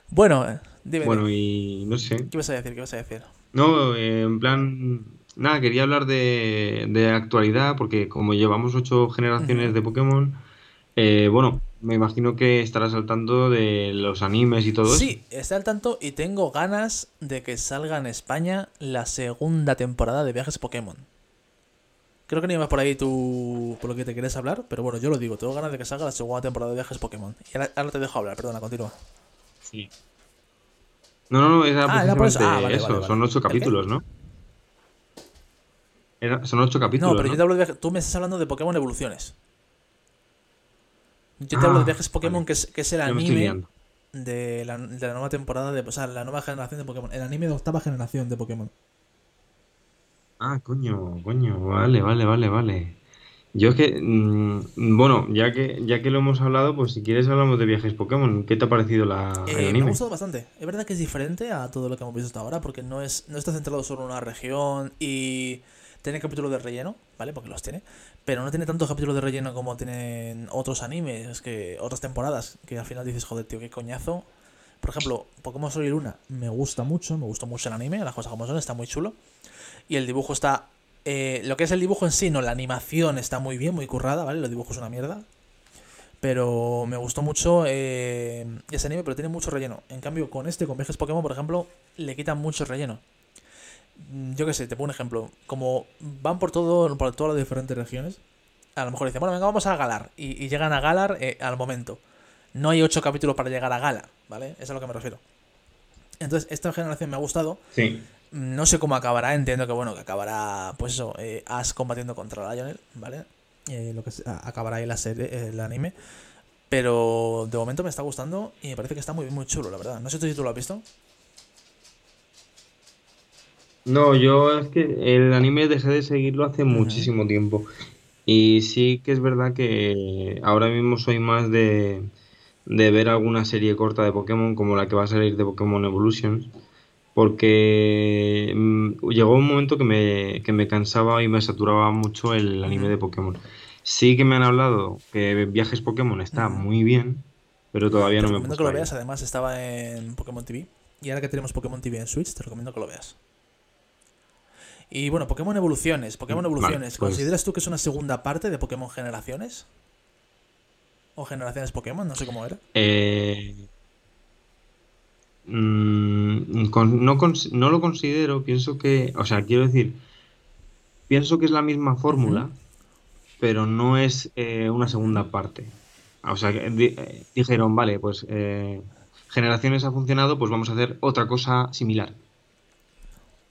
Bueno, eh, dime, Bueno, dime. y no sé. ¿Qué ibas a decir? ¿Qué ibas a decir? No, eh, en plan, nada, quería hablar de, de actualidad porque como llevamos ocho generaciones de Pokémon, eh, bueno, me imagino que estarás al tanto de los animes y todo eso. Sí, está al tanto y tengo ganas de que salga en España la segunda temporada de Viajes Pokémon. Creo que ni más por ahí tú por lo que te quieres hablar, pero bueno, yo lo digo, tengo ganas de que salga la segunda temporada de Viajes Pokémon. Y ahora, te dejo hablar, perdona, continúa. Sí. No, no, no, era ah, precisamente eso, ah, son ocho capítulos, ¿no? son ocho capítulos. No, pero yo te hablo de Tú me estás hablando de Pokémon Evoluciones. Yo te hablo de viajes Pokémon, que, es, que es el anime de la, de la, nueva temporada, de, o sea, la nueva generación de Pokémon. El anime de octava generación de Pokémon. Ah, coño, coño, vale, vale, vale, vale. Yo es que, mm, bueno, ya que, ya que lo hemos hablado, pues si quieres hablamos de viajes Pokémon. ¿Qué te ha parecido la, el eh, anime? Me ha gustado bastante. Es verdad que es diferente a todo lo que hemos visto hasta ahora, porque no, es, no está centrado solo en una región y tiene capítulos de relleno, ¿vale? Porque los tiene. Pero no tiene tantos capítulos de relleno como tienen otros animes, que otras temporadas, que al final dices, joder, tío, qué coñazo. Por ejemplo, Pokémon Sol y Luna me gusta mucho, me gustó mucho el anime, las cosas como son, está muy chulo. Y el dibujo está... Eh, lo que es el dibujo en sí, no, la animación está muy bien, muy currada, ¿vale? Los dibujos es una mierda. Pero me gustó mucho eh, ese anime, pero tiene mucho relleno. En cambio, con este, con Viajes Pokémon, por ejemplo, le quitan mucho relleno. Mm, yo qué sé, te pongo un ejemplo. Como van por todo por todas las diferentes regiones, a lo mejor dicen, bueno, venga, vamos a Galar. Y, llegan a Galar eh, al momento. No hay ocho capítulos para llegar a Galar, ¿vale? Eso es a lo que me refiero. Entonces, esta generación me ha gustado. Sí. No sé cómo acabará, entiendo que bueno, que acabará, pues eso, eh, Ash combatiendo contra Lionel, ¿vale? Eh, lo que acabará ahí la serie, el anime. Pero de momento me está gustando y me parece que está muy, muy chulo, la verdad. No sé si tú lo has visto. No, yo es que el anime dejé de seguirlo hace muchísimo tiempo. Y sí que es verdad que ahora mismo soy más de, de ver alguna serie corta de Pokémon como la que va a salir de Pokémon Evolutions. Porque mm, llegó un momento que me, que me cansaba y me saturaba mucho el anime de Pokémon. Sí que me han hablado que Viajes Pokémon está muy bien, pero todavía no me recomiendo que lo veas, además estaba en Pokémon TV. Y ahora que tenemos Pokémon TV en Switch, te recomiendo que lo veas. Y bueno, Pokémon Evoluciones. Pokémon Evoluciones. Pues ¿Consideras tú que es una segunda parte de Pokémon Generaciones? ¿O Generaciones Pokémon? No sé cómo era. Eh, mm, no, lo considero. Pienso que. O sea, quiero decir. Pienso que es la misma fórmula, pero no es eh, una segunda parte. O sea, eh, dijeron, vale, pues Generaciones ha funcionado, pues vamos a hacer otra cosa similar.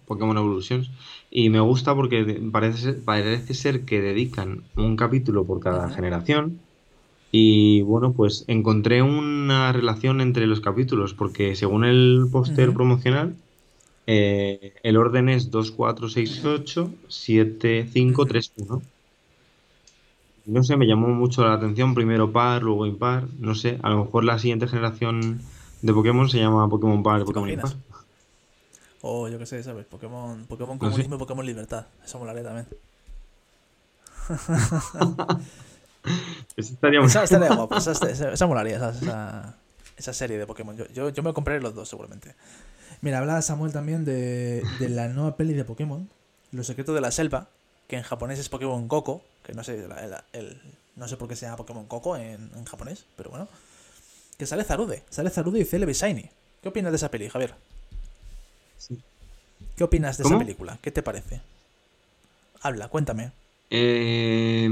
Pokémon Evolutions. Y me gusta porque parece, parece ser que dedican un capítulo por cada generación. Y bueno, pues encontré una relación entre los capítulos, porque según el póster promocional, eh, el orden es 2, 4, 6, 8, 7, 5, 3, 1. No sé, me llamó mucho la atención, primero par, luego impar, no sé, a lo mejor la siguiente generación de Pokémon se llama Pokémon par, Pokémon impar. O yo qué sé, ¿sabes? Pokémon, Pokémon Comunismo y Pokémon Libertad. Eso molaría también. Eso estaría esa, estaría guapo. Esa, esa, molaría, esa, esa, serie de Pokémon. Yo, yo, yo me compraré los dos, seguramente. Mira, habla Samuel también de, de la nueva peli de Pokémon, Los secretos de la selva, que en japonés es Pokémon Coco, que no sé, el, no sé por qué se llama Pokémon Coco en, en, japonés, pero bueno. Que sale Zarude, sale Zarude y Celebi Shiny. ¿Qué opinas de esa peli, Javier? ¿Qué opinas de esa película? ¿Qué te parece? Habla, cuéntame. Eh,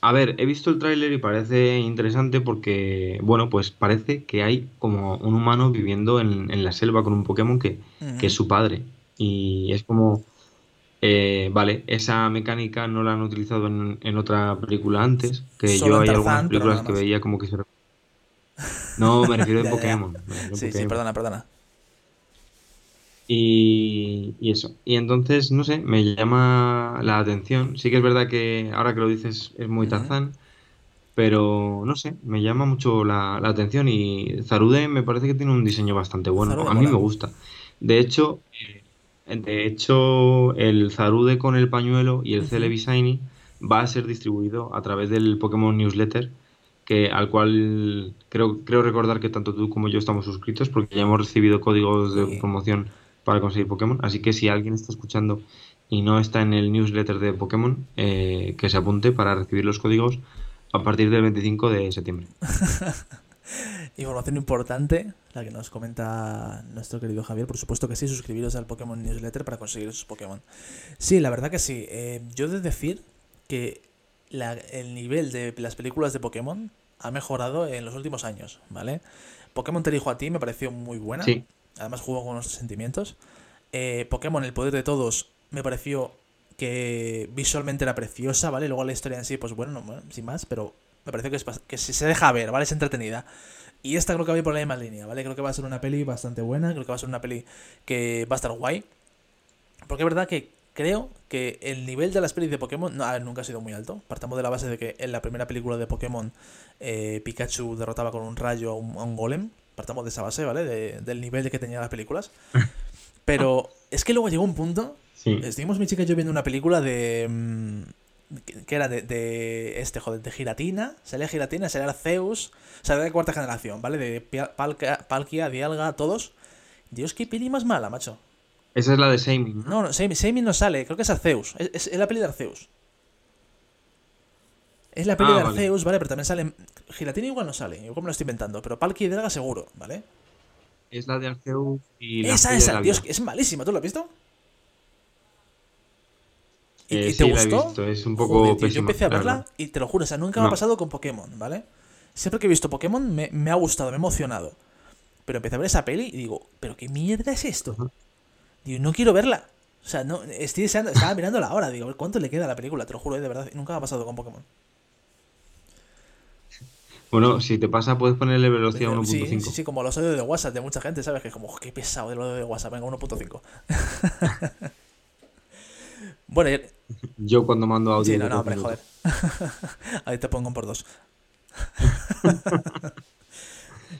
a ver, he visto el tráiler y parece interesante porque, bueno, pues parece que hay como un humano viviendo en, la selva con un Pokémon que, es su padre. Y es como, eh, vale, esa mecánica no la han utilizado en, otra película antes, que yo hay algunas películas que veía como que se... No, me refiero a Pokémon. sí, sí, perdona, perdona. Y, eso. Y entonces, no sé, me llama la atención. Sí que es verdad que ahora que lo dices es muy Tarzán, pero no sé, me llama mucho la, atención y Zarude me parece que tiene un diseño bastante bueno. a mí me gusta. De hecho, eh, de hecho, el Zarude con el pañuelo y el Celebi va a ser distribuido a través del Pokémon Newsletter, que al cual creo, creo recordar que tanto tú como yo estamos suscritos porque ya hemos recibido códigos de promoción para conseguir Pokémon. Así que si alguien está escuchando y no está en el newsletter de Pokémon, eh, que se apunte para recibir los códigos a partir del 25 de septiembre. Información importante, la que nos comenta nuestro querido Javier. Por supuesto que sí, suscribiros al Pokémon Newsletter para conseguir esos Pokémon. Sí, la verdad que sí. Eh, yo he de decir que el nivel de las películas de Pokémon ha mejorado en los últimos años, ¿vale? Pokémon Te dijo a ti me pareció muy buena. Además jugó con nuestros sentimientos. Eh, Pokémon El Poder de Todos me pareció que visualmente era preciosa, ¿vale? Luego la historia en sí, pues bueno, no, sin más, pero me parece que, es, que se deja ver, ¿vale? Es entretenida. Y esta creo que va a ir por la misma línea, ¿vale? Creo que va a ser una peli bastante buena, creo que va a ser una peli que va a estar guay. Porque es verdad que creo que el nivel de las pelis de Pokémon no, nunca ha sido muy alto. Partamos de la base de que en la primera película de Pokémon eh, Pikachu derrotaba con un rayo a un, golem. Partamos de esa base, ¿vale? del nivel de que tenían las películas. Pero es que luego llegó un punto. Sí. Estuvimos mi chica y yo viendo una película de. Mm, que era de, este, joder, de Giratina, salía Giratina, salía Zeus, salía de cuarta generación, ¿vale? De Palkia, Dialga, todos. Dios, qué peli más mala, macho. Esa es la de Seimin. No, no, Seimin, no sale, creo que es Arceus. Es, es, la peli de Arceus. Es la peli ah, de Arceus, vale. Pero también sale. Giratina igual no sale, igual me lo estoy inventando. Pero Palkia y Dialga seguro, ¿vale? Es la de Arceus y la Esa, esa, Dios, es malísima, ¿tú lo has visto? ¿Y, eh, te gustó? Es un poco Yo empecé a verla y te lo juro, o sea, nunca me ha pasado con Pokémon, ¿vale? Siempre que he visto Pokémon me, ha gustado, me ha emocionado. Pero empecé a ver esa peli y digo, ¿pero qué mierda es esto? Digo, no quiero verla. O sea, no, estoy deseando, estaba mirando la hora, digo, ¿cuánto le queda a la película? Te lo juro, ¿eh? de verdad, nunca me ha pasado con Pokémon. Bueno, si te pasa, puedes ponerle velocidad a 1.5. Sí, sí, sí, como los audios de WhatsApp de mucha gente, ¿sabes? Que es como, qué pesado el audio de WhatsApp, venga, 1.5. bueno, yo cuando mando audio. Sí, no, no, hombre, joder. Ahí te pongo por dos.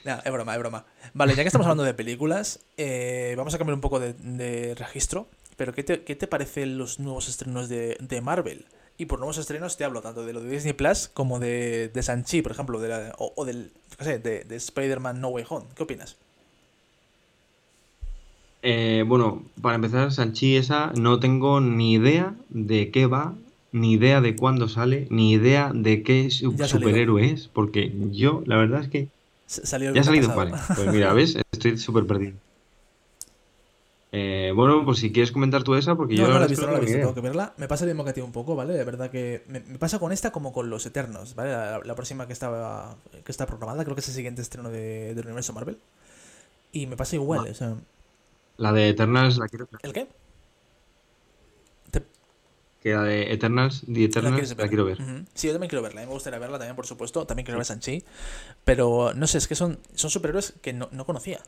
no, es broma, es broma. Vale, ya que estamos hablando de películas, eh, vamos a cambiar un poco de, registro. Pero, ¿qué te, ¿qué te, parecen los nuevos estrenos de, de, Marvel? Y por nuevos estrenos te hablo tanto de lo de Disney Plus como de, de Sanchi, por ejemplo, de la, o, del, qué sé, de, de Spider-Man No Way Home. ¿Qué opinas? Eh, bueno, para empezar, Sanchi esa no tengo ni idea de qué va, ni idea de cuándo sale, ni idea de qué superhéroe es, porque yo, la verdad es que... Salió ya ha salido, vale. Pues mira, ¿ves? Estoy súper perdido. Eh, bueno, pues si quieres comentar tú esa, porque yo no la he visto, no la he visto, tengo que verla. Me pasa lo mismo que a ti un poco, ¿vale? De verdad que me, pasa con esta como con los Eternos, ¿vale? La, próxima que está, que está programada, creo que es el siguiente estreno de, del universo Marvel. Y me pasa igual, o sea, la de Eternals la quiero ver. ¿El qué? Que la de Eternals, de Eternals la, quiero ver. Sí, yo también quiero verla. Mí me gustaría verla también, por supuesto. También quiero ver Sanchi. Pero no sé, es que son, son superhéroes que no, conocía.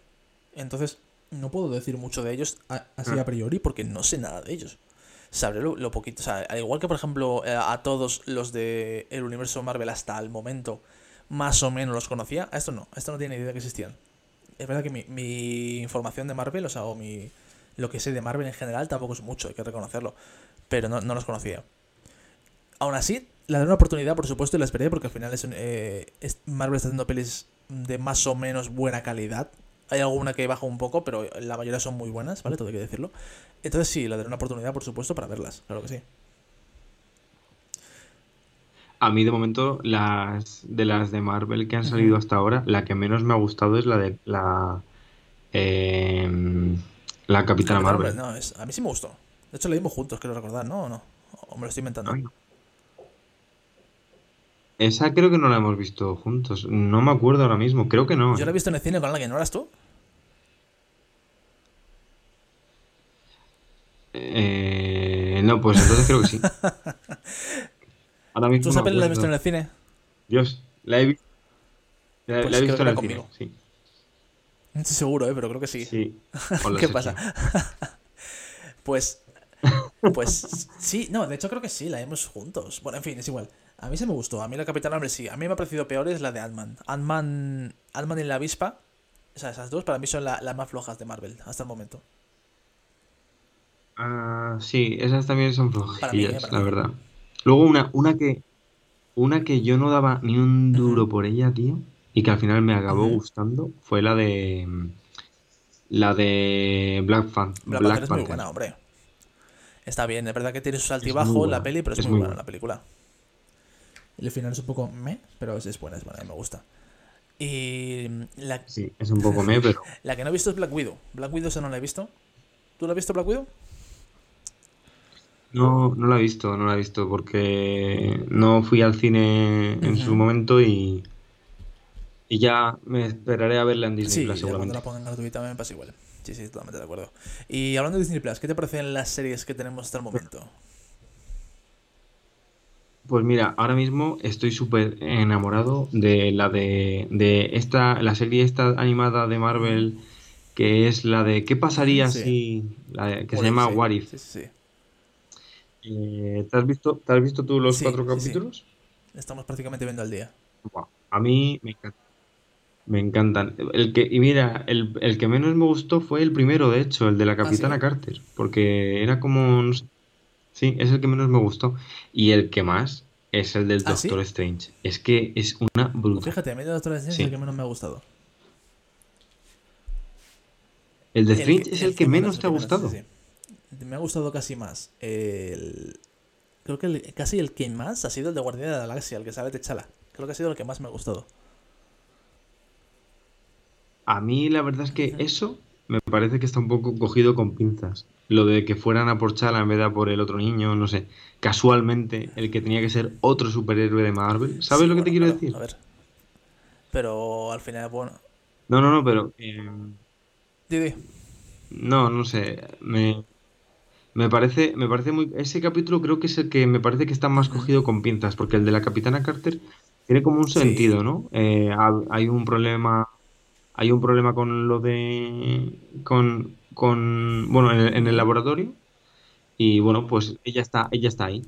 Entonces, no puedo decir mucho de ellos así ah. a priori porque no sé nada de ellos. Sabré lo, poquito. O sea, al igual que, por ejemplo, eh, a todos los de el universo Marvel hasta el momento, más o menos los conocía, a esto no. A esto no tiene idea de que existían es verdad que mi, información de Marvel, o sea, o mi, lo que sé de Marvel en general tampoco es mucho, hay que reconocerlo. Pero no, los conocía. Aún así, le daré una oportunidad, por supuesto, y la esperé porque al final eh, es, Marvel está haciendo pelis de más o menos buena calidad. Hay alguna que baja un poco, pero la mayoría son muy buenas, ¿vale? Todo hay que decirlo. Entonces sí, le daré una oportunidad, por supuesto, para verlas, claro que sí. A mí de momento las de las de Marvel que han salido hasta ahora, la que menos me ha gustado es la de la em, la Capitana Marvel. No, es, a mí sí me gustó. De hecho, la vimos juntos, quiero recordar, ¿no? ¿O no? ¿O me lo estoy inventando? Esa creo que no la hemos visto juntos. No me acuerdo ahora mismo. Creo que no. Yo la he ¿eh? visto en el cine con alguien, ¿no eras tú? Eh, no, pues entonces creo que sí. ¿Tú esa peli la has visto en el cine? Dios, la he, visto. la, he pues visto en el conmigo. cine, sí. No estoy seguro, ¿eh? pero creo que sí. Sí. ¿Qué pasa? pues. Pues sí, no, de hecho creo que sí, la vimos juntos. Bueno, en fin, es igual. A mí se me gustó. A mí la Capitana Marvel sí. A mí me ha parecido peor es la de Ant-Man. Ant-Man Ant y la avispa. O sea, esas dos para mí son las más flojas de Marvel hasta el momento. Ah, sí, esas también son flojillas, eh, la verdad. Luego una, una que una que yo no daba ni un duro por ella, tío, y que al final me acabó gustando, fue la de la de Black, Fan, Black, Black es muy buena, hombre. Está bien, es verdad que tiene su altibajo en la peli, pero es, muy, buena. la película. El final es un poco me, pero es, es buena, es buena, me gusta. Y la, Sí, es un poco me, pero la que no he visto es Black Widow. Black Widow esa no la he visto. ¿Tú la has visto Black Widow? no, no la he visto, no la he visto porque no fui al cine en su Ujú. momento y, y ya me esperaré a verla en Disney Sí, Plus ya cuando seguramente. la pongan gratuita me pasa igual. Sí, sí, totalmente de acuerdo. Y hablando de Disney Plus, ¿qué te parecen las series que tenemos hasta el momento? Pues mira, ahora mismo estoy súper enamorado de la de, de esta, la serie esta animada de Marvel, que es la de ¿Qué pasaría Sí. si? la de- que se What llama. What If. Sí. Eh, ¿te has visto, te has visto tú los cuatro capítulos? Estamos prácticamente viendo al día. A mí me encanta. Me encantan. El que, y mira, el, el que menos me gustó fue el primero, de hecho, el de la Ah, sí. Capitana Carter, porque era como, no sé, sí, es el que menos me gustó. Y el que más es el del ¿Ah, sí? Doctor Strange. Es que es una Pues bruta. fíjate, a mí de Doctor Strange Sí. es el que menos me ha gustado. El de El Strange es el que menos te ha el gustado. sí, sí. Me ha gustado casi más. El... Creo que el- casi el que más ha sido el de Guardián de la Galaxia, el que sale Techala. Creo que ha sido el que más me ha gustado. A mí la verdad es que eso me parece que está un poco cogido con pinzas. Lo de que fueran a por Chala en vez de a por el otro niño, no sé. Casualmente, el que tenía que ser otro superhéroe de Marvel. ¿Sabes Sí, lo que te quiero claro, decir? A ver. Pero al final, bueno. No, no, no, pero... eh, Didi. no, no sé. Me, me parece, me parece muy... Ese capítulo creo que es el que me parece que está más cogido con pinzas, porque el de la Capitana Carter tiene como un Sí. sentido, ¿no? Eh, ha- hay un problema... Hay un problema con lo de... Con... con bueno, en el, en el laboratorio. Y bueno, pues ella está, ella está ahí.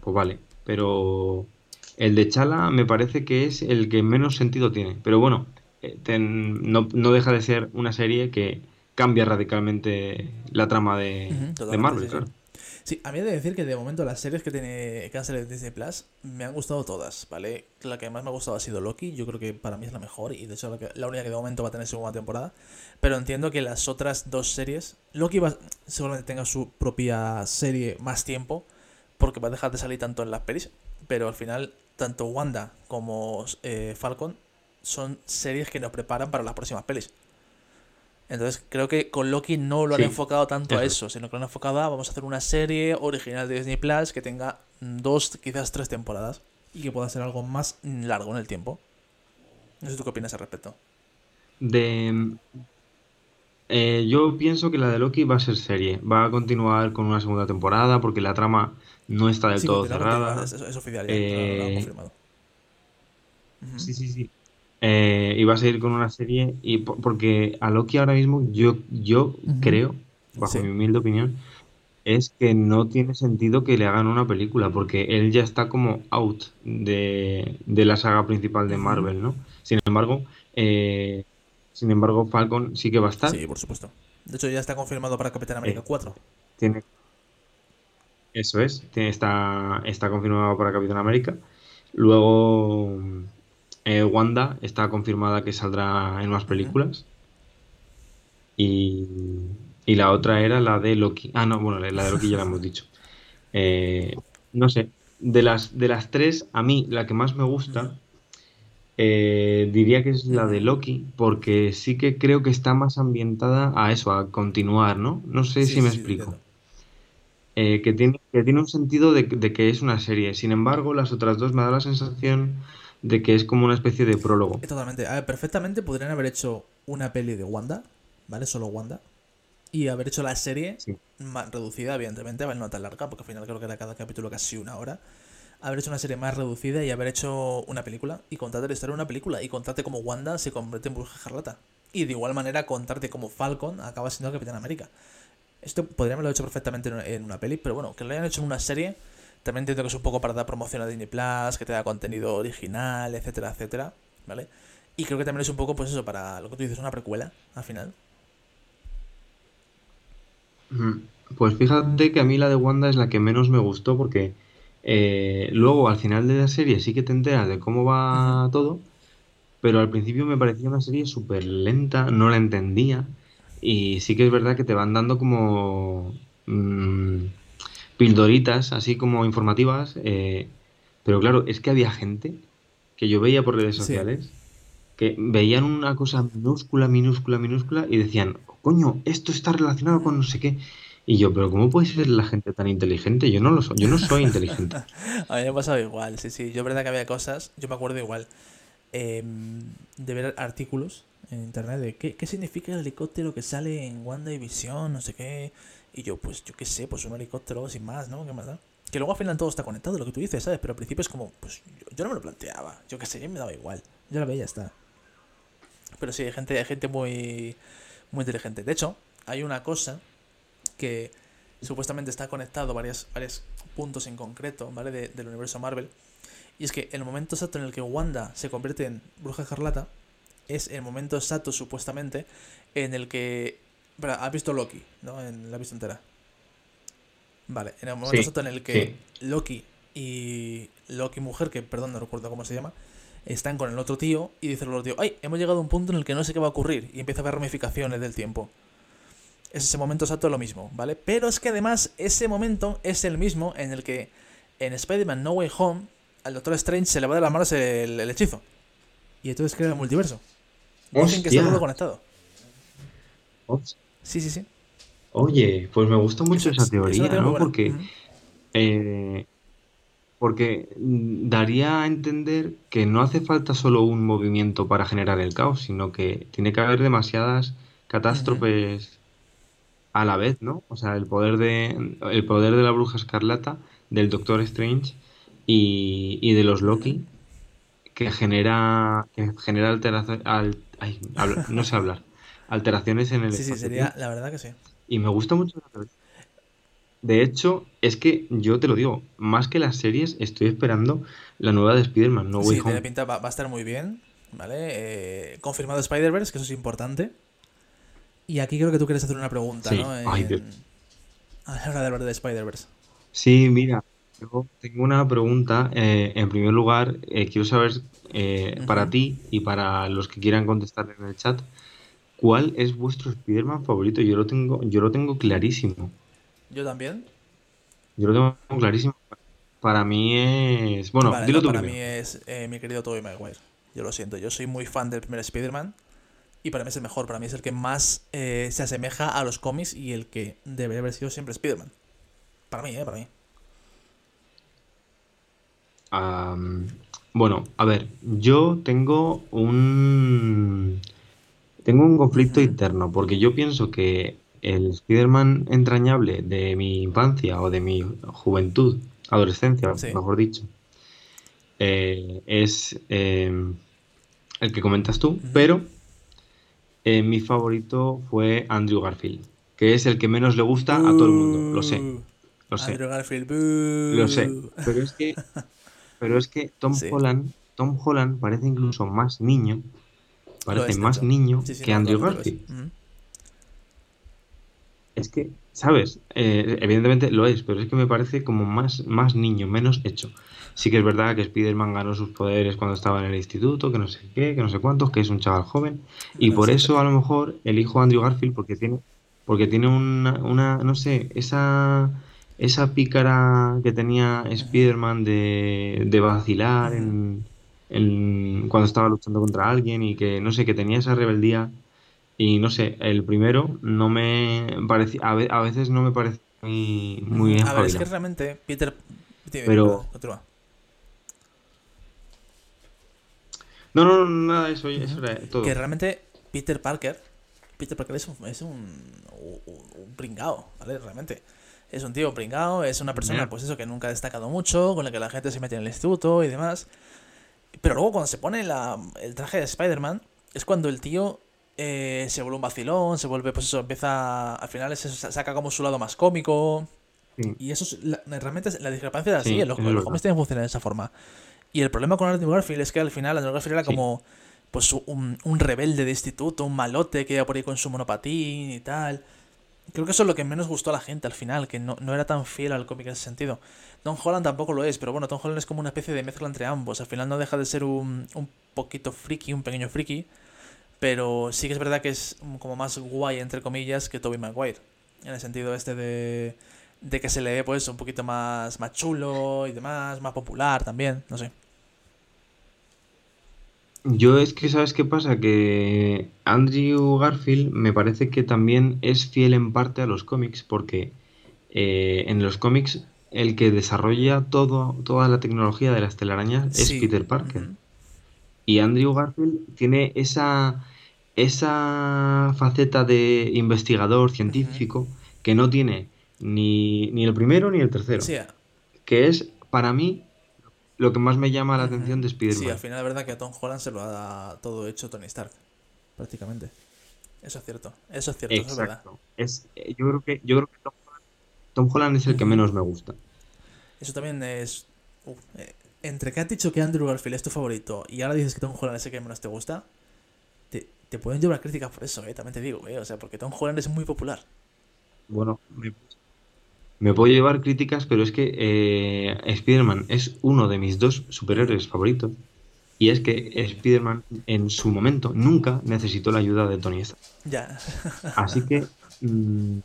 Pues vale. Pero el de Chala me parece que es el que menos sentido tiene. Pero bueno, eh, ten- no, no deja de ser una serie que cambia radicalmente la trama de, Marvel, sí, sí. claro. Sí, a mí he de decir que de momento las series que, tiene, salido en Disney Plus me han gustado todas, ¿vale? La que más me ha gustado ha sido Loki, yo creo que para mí es la mejor y de hecho la única que de momento va a tener segunda temporada. Pero entiendo que las otras dos series, Loki va, seguramente tenga su propia serie más tiempo porque va a dejar de salir tanto en las pelis, pero al final tanto Wanda como eh, Falcon son series que nos preparan para las próximas pelis. Entonces creo que con Loki no lo han Sí, enfocado tanto a eso. sino que lo han enfocado a vamos a hacer una serie original de Disney Plus que tenga dos, quizás tres temporadas y que pueda ser algo más largo en el tiempo. No sé tú qué opinas al respecto. De, eh, yo pienso que la de Loki va a ser serie. Va a continuar con una segunda temporada porque la trama no está del Sí, todo cerrada. es, oficial, ya, lo, lo han Eh, confirmado. Sí, sí, sí. Eh, y va a seguir con una serie y po- porque a Loki ahora mismo yo, yo creo, bajo Sí. mi humilde opinión, es que no tiene sentido que le hagan una película porque él ya está como out de, de la saga principal de. Marvel, ¿no? Sin embargo, eh, sin embargo, Falcon sí que va a estar. Sí, por supuesto. De hecho ya está confirmado para Capitán América Eh, 4. Tiene, eso es, tiene- está, está confirmado para Capitán América. Luego, eh, Wanda está confirmada que saldrá en más películas. Y, y la otra era la de Loki. Ah, no, bueno, la de Loki ya la hemos dicho. Eh, no sé, de las, de las tres, a mí la que más me gusta, eh, diría que es la de. Loki, porque sí que creo que está más ambientada a eso, a continuar, ¿no? No sé Sí, si me sí, explico. Eh, que tiene, que tiene un sentido de, de que es una serie. Sin embargo, las otras dos me da la sensación de que es como una especie de prólogo. Totalmente. A ver, perfectamente podrían haber hecho una peli de Wanda, ¿vale? Solo Wanda. Y haber hecho la serie Sí. más reducida, evidentemente, ¿vale? No tan larga, porque al final creo que era cada capítulo casi una hora. Haber hecho una serie más reducida y haber hecho una película. Y contarte la historia de una película. Y contarte cómo Wanda se convierte en Bruja Escarlata. Y de igual manera contarte cómo Falcon acaba siendo Capitán América. Esto podrían haberlo hecho perfectamente en una peli, pero bueno, que lo hayan hecho en una serie. También entiendo que es un poco para dar promoción a Disney Plus, que te da contenido original, etcétera, etcétera. ¿Vale? Y creo que también es un poco, pues eso, para lo que tú dices, una precuela, al final. Pues fíjate que a mí la de Wanda es la que menos me gustó porque eh, luego al final de la serie sí que te enteras de cómo va todo, pero al principio me parecía una serie súper lenta, no la entendía y sí que es verdad que te van dando como mm, pildoritas, así como informativas, eh, Pero claro, es que había gente que yo veía por redes Sí. sociales que veían una cosa minúscula, minúscula, minúscula y decían, coño, esto está relacionado con no sé qué. Y yo, pero ¿cómo puede ser la gente tan inteligente? Yo no lo soy, yo no soy inteligente. A mí me ha pasado igual, sí, sí. Yo es verdad que había cosas, yo me acuerdo igual, em, de ver artículos en internet de qué, qué significa el helicóptero que sale en WandaVision, no sé qué. Y yo, pues yo qué sé, pues un helicóptero sin más, ¿no? ¿Qué más da? Que luego al final todo está conectado, lo que tú dices, ¿sabes? Pero al principio es como, pues yo, no me lo planteaba, yo qué sé, me daba igual. Yo la veía está. Pero sí, hay gente, hay gente muy, muy inteligente. De hecho, hay una cosa que supuestamente está conectado varios, varios puntos en concreto, ¿vale? De- del universo Marvel. Y es que el momento exacto en el que Wanda se convierte en Bruja Escarlata es el momento exacto, supuestamente, en el que... ¿has visto Loki? ¿No? En, la has visto entera. Vale, en el momento Sí, exacto en el que Loki y Loki mujer, que perdón, no recuerdo cómo se llama, están con el otro tío y dice el otro tío, ay, hemos llegado a un punto en el que no sé qué va a ocurrir y empieza a haber ramificaciones del tiempo. Es ese momento exacto lo mismo, ¿vale? Pero es que además ese momento es el mismo en el que en Spider-Man No Way Home al Doctor Strange se le va de las manos el, el hechizo. Y entonces crea el multiverso. Dicen que está todo conectado. Hostia. Sí, sí, sí. Oye, pues me gusta mucho Es- esa teoría, ¿no? buena. Porque, eh, porque daría a entender que no hace falta solo un movimiento para generar el caos, sino que tiene que haber demasiadas catástrofes a la vez, ¿no? O sea, el poder de, el poder de la Bruja Escarlata, del Doctor Strange y, y de los Loki, que genera, que genera alteraciones, no sé hablar, alteraciones en el Sí, sí, sería, la verdad que sí. Y me gusta mucho. De hecho, es que yo te lo digo, más que las series, estoy esperando la nueva de Spider-Man, No Way Sí, tiene Home. pinta, va, va a estar muy bien, ¿vale? Eh, confirmado Spider-Verse, que eso es importante. Y aquí creo que tú quieres hacer una pregunta, Sí. ¿no? Ay, En- Dios. A la hora de hablar de Spider-Verse. Sí, mira, yo tengo una pregunta. eh, en primer lugar, eh, quiero saber eh, para ti y para los que quieran contestar en el chat, ¿cuál es vuestro Spider-Man favorito? Yo lo tengo, yo lo tengo clarísimo. Yo también. Yo lo tengo clarísimo. Para mí es... Bueno, Vale, dilo no, tú para mí es eh, mi querido Tobey Maguire. Yo lo siento, yo soy muy fan del primer Spider-Man. Y para mí es el mejor, para mí es el que más eh, se asemeja a los cómics y el que debería haber sido siempre Spider-Man. Para mí, ¿eh? Para mí. Am, bueno, a ver, yo tengo un tengo un conflicto interno porque yo pienso que el Spider-Man entrañable de mi infancia o de mi juventud, adolescencia, Sí. mejor dicho, eh, es eh, el que comentas tú, pero eh, mi favorito fue Andrew Garfield, que es el que menos le gusta a todo el mundo, lo sé, lo sé. Andrew Garfield, Lo sé, pero es que, pero es que Tom Sí. Holland, Tom Holland parece incluso más niño, parece más niño Sí, sí, que no, Andrew. Garfield. Es que, ¿sabes? Eh, evidentemente lo es, pero es que me parece como más, más niño, menos hecho. Sí que es verdad que Spider-Man ganó sus poderes cuando estaba en el instituto, que no sé qué, que no sé cuántos, que es un chaval joven. Y por sí, eso a lo mejor elijo a Andrew Garfield porque tiene, porque tiene una, una, no sé, esa, esa pícara que tenía Spider-Man de, de vacilar en, en- cuando estaba luchando contra alguien y que, no sé, que tenía esa rebeldía. Y no sé, el primero no me parecía, a, ve- a veces no me parece muy, muy. A ver, es que realmente Peter... Pero-. No, no, no, nada, eso, eso era todo. Que realmente Peter Parker, Peter Parker es un, es un, un, un pringao, ¿vale? Realmente. Es un tío pringao, es una persona, pues eso, que nunca ha destacado mucho, con la que la gente se mete en el instituto y demás. Pero luego cuando se pone la- el traje de Spider-Man, es cuando el tío eh, se vuelve un vacilón, se vuelve, pues eso, empieza, al final es eso, saca como su lado más cómico. Sí. Y eso es, la- realmente la discrepancia es así, Sí, los, los cómics tienen que funcionar de esa forma. Y el problema con Andrew Garfield es que al final Andrew Garfield era Sí. como pues un, un rebelde de instituto, un malote que iba por ahí con su monopatín y tal. Creo que eso es lo que menos gustó a la gente al final, que no, no era tan fiel al cómic en ese sentido. Tom Holland tampoco lo es, pero bueno, Tom Holland es como una especie de mezcla entre ambos. Al final no deja de ser un, un poquito friki, un pequeño friki, pero sí que es verdad que es como más guay, entre comillas, que Tobey Maguire. En el sentido este de, de que se le ve pues un poquito más, más chulo y demás, más popular también, no sé. Yo es que, ¿sabes qué pasa? Que Andrew Garfield me parece que también es fiel en parte a los cómics, porque eh, en los cómics el que desarrolla todo, toda la tecnología de las telarañas es. Peter Parker. Y Andrew Garfield tiene esa, esa faceta de investigador científico que no tiene ni, ni el primero ni el tercero. Sí, Que es, para mí, lo que más me llama la atención de Sí, Spider-Man. al final la verdad que a Tom Holland se lo ha todo hecho Tony Stark, prácticamente. Eso es cierto, eso es cierto, eso es verdad. Es, eh, yo creo que, yo creo que Tom Holland, Tom Holland es el que menos me gusta. Eso también es... uf, eh, entre que has dicho que Andrew Garfield es tu favorito y ahora dices que Tom Holland es el que menos te gusta, te, te pueden llevar críticas por eso, eh, también te digo, eh, o sea, porque Tom Holland es muy popular. Bueno, me, me puedo llevar críticas, pero es que eh, Spider-Man es uno de mis dos superhéroes favoritos. Y es que Spider-Man en su momento nunca necesitó la ayuda de Tony Stark. Ya, Así que mm,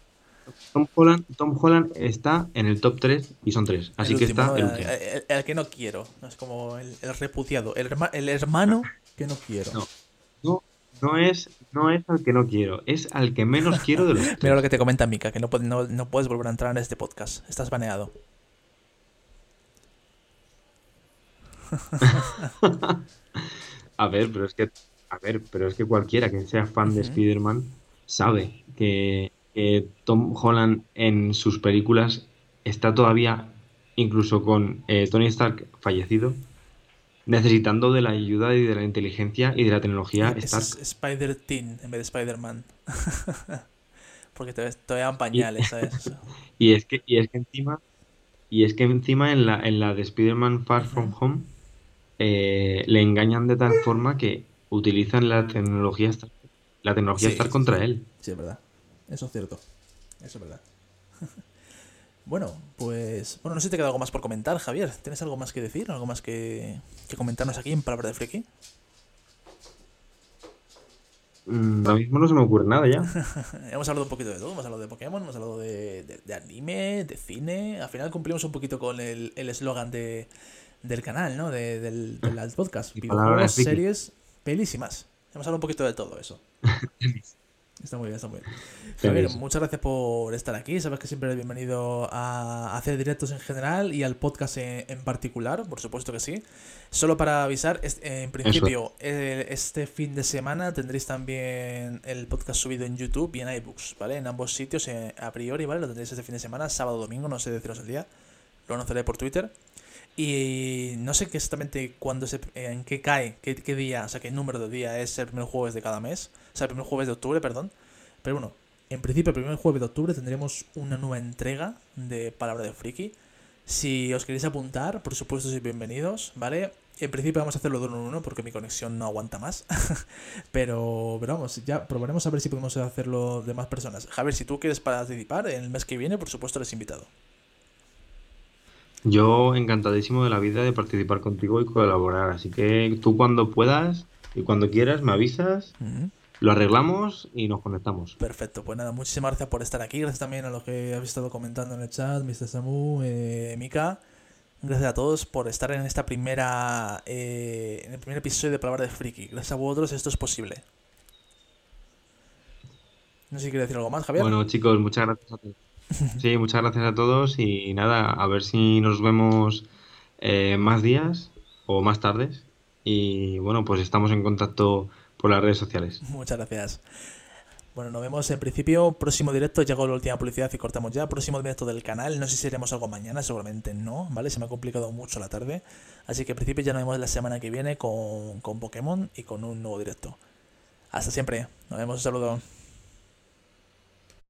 Tom Holland, Tom Holland está en el top 3 y son 3. Así el que último, está ¿no? el el, que no quiero, es como el, el repudiado, el, herma- el hermano que no quiero. No. No, es, no es al que no quiero, es al que menos quiero de los tres. Mira lo que te comenta Mika, que no, no, no puedes volver a entrar en este podcast, estás baneado. A ver, pero es que, a ver, pero es que cualquiera que sea fan de Ujú. Spider-Man sabe que, que Tom Holland en sus películas está todavía, incluso con eh, Tony Stark fallecido, necesitando de la ayuda y de la inteligencia y de la tecnología Es Stark. Spider-Teen en vez de Spider-Man. Porque te, todavía dan pañales, ¿sabes? Y es que, y es que encima, y es que encima en la, en la de Spider-Man Far From. Home eh, le engañan de tal forma que utilizan la tecnología Stark, la tecnología Sí, Stark contra sí. él. Sí, es verdad. Eso es cierto. Eso es verdad. Bueno, pues. Bueno, no sé si te queda algo más por comentar, Javier. ¿Tienes algo más que decir? ¿Algo más que, que comentarnos aquí en Palabra de Friki? Mm, Ahora mismo no se me ocurre nada ya. hemos hablado un poquito de todo. Hemos hablado de Pokémon, hemos hablado de, de- de anime, de cine. Al final cumplimos un poquito con el el eslogan de, del canal, ¿no? De, del, del podcast. Videojuegos, series, más. Hemos hablado un poquito de todo eso. Está muy bien, está muy bien. Javier, muchas gracias por estar aquí. Sabes que siempre eres bienvenido a hacer directos en general y al podcast en, particular, por supuesto que sí. Solo para avisar, en principio, eh, este fin de semana tendréis también el podcast subido en YouTube y en iBooks, ¿vale? En ambos sitios, eh, a priori, ¿vale? Lo tendréis este fin de semana, sábado o domingo, no sé deciros el día. Lo anunciaré por Twitter. Y no sé exactamente cuándo se, en qué cae, qué, qué día, o sea, qué número de día es el primer jueves de cada mes. Sea, el primer jueves de octubre, perdón. Pero bueno, en principio, el primer jueves de octubre tendremos una nueva entrega de Palabra de Friki. Si os queréis apuntar, por supuesto, sois bienvenidos, ¿vale? En principio vamos a hacerlo de uno en uno porque mi conexión no aguanta más. pero, pero vamos, ya probaremos a ver si podemos hacerlo de más personas. Javier, si tú quieres participar en el mes que viene, por supuesto, eres invitado. Yo encantadísimo de la vida de participar contigo y colaborar. Así que tú cuando puedas y cuando quieras me avisas. Lo arreglamos y nos conectamos. Perfecto, pues nada, muchísimas gracias por estar aquí. Gracias también a los que habéis estado comentando en el chat, Mr. Samu, eh, Mika. Gracias a todos por estar en esta primera. eh, en el primer episodio de Palabra de Friki. Gracias a vosotros, esto es posible. No sé si quiere decir algo más, Javier. Bueno, chicos, muchas gracias a todos. Sí, muchas gracias a todos y nada, a ver si nos vemos eh, más días o más tardes. Y bueno, pues estamos en contacto por las redes sociales. Muchas gracias. Bueno, nos vemos en principio. Próximo directo, llegó la última publicidad y cortamos ya. Próximo directo del canal. No sé si haremos algo mañana, seguramente no, ¿vale? Se me ha complicado mucho la tarde. Así que en principio ya nos vemos la semana que viene con, con Pokémon y con un nuevo directo. Hasta siempre. Nos vemos. Un saludo.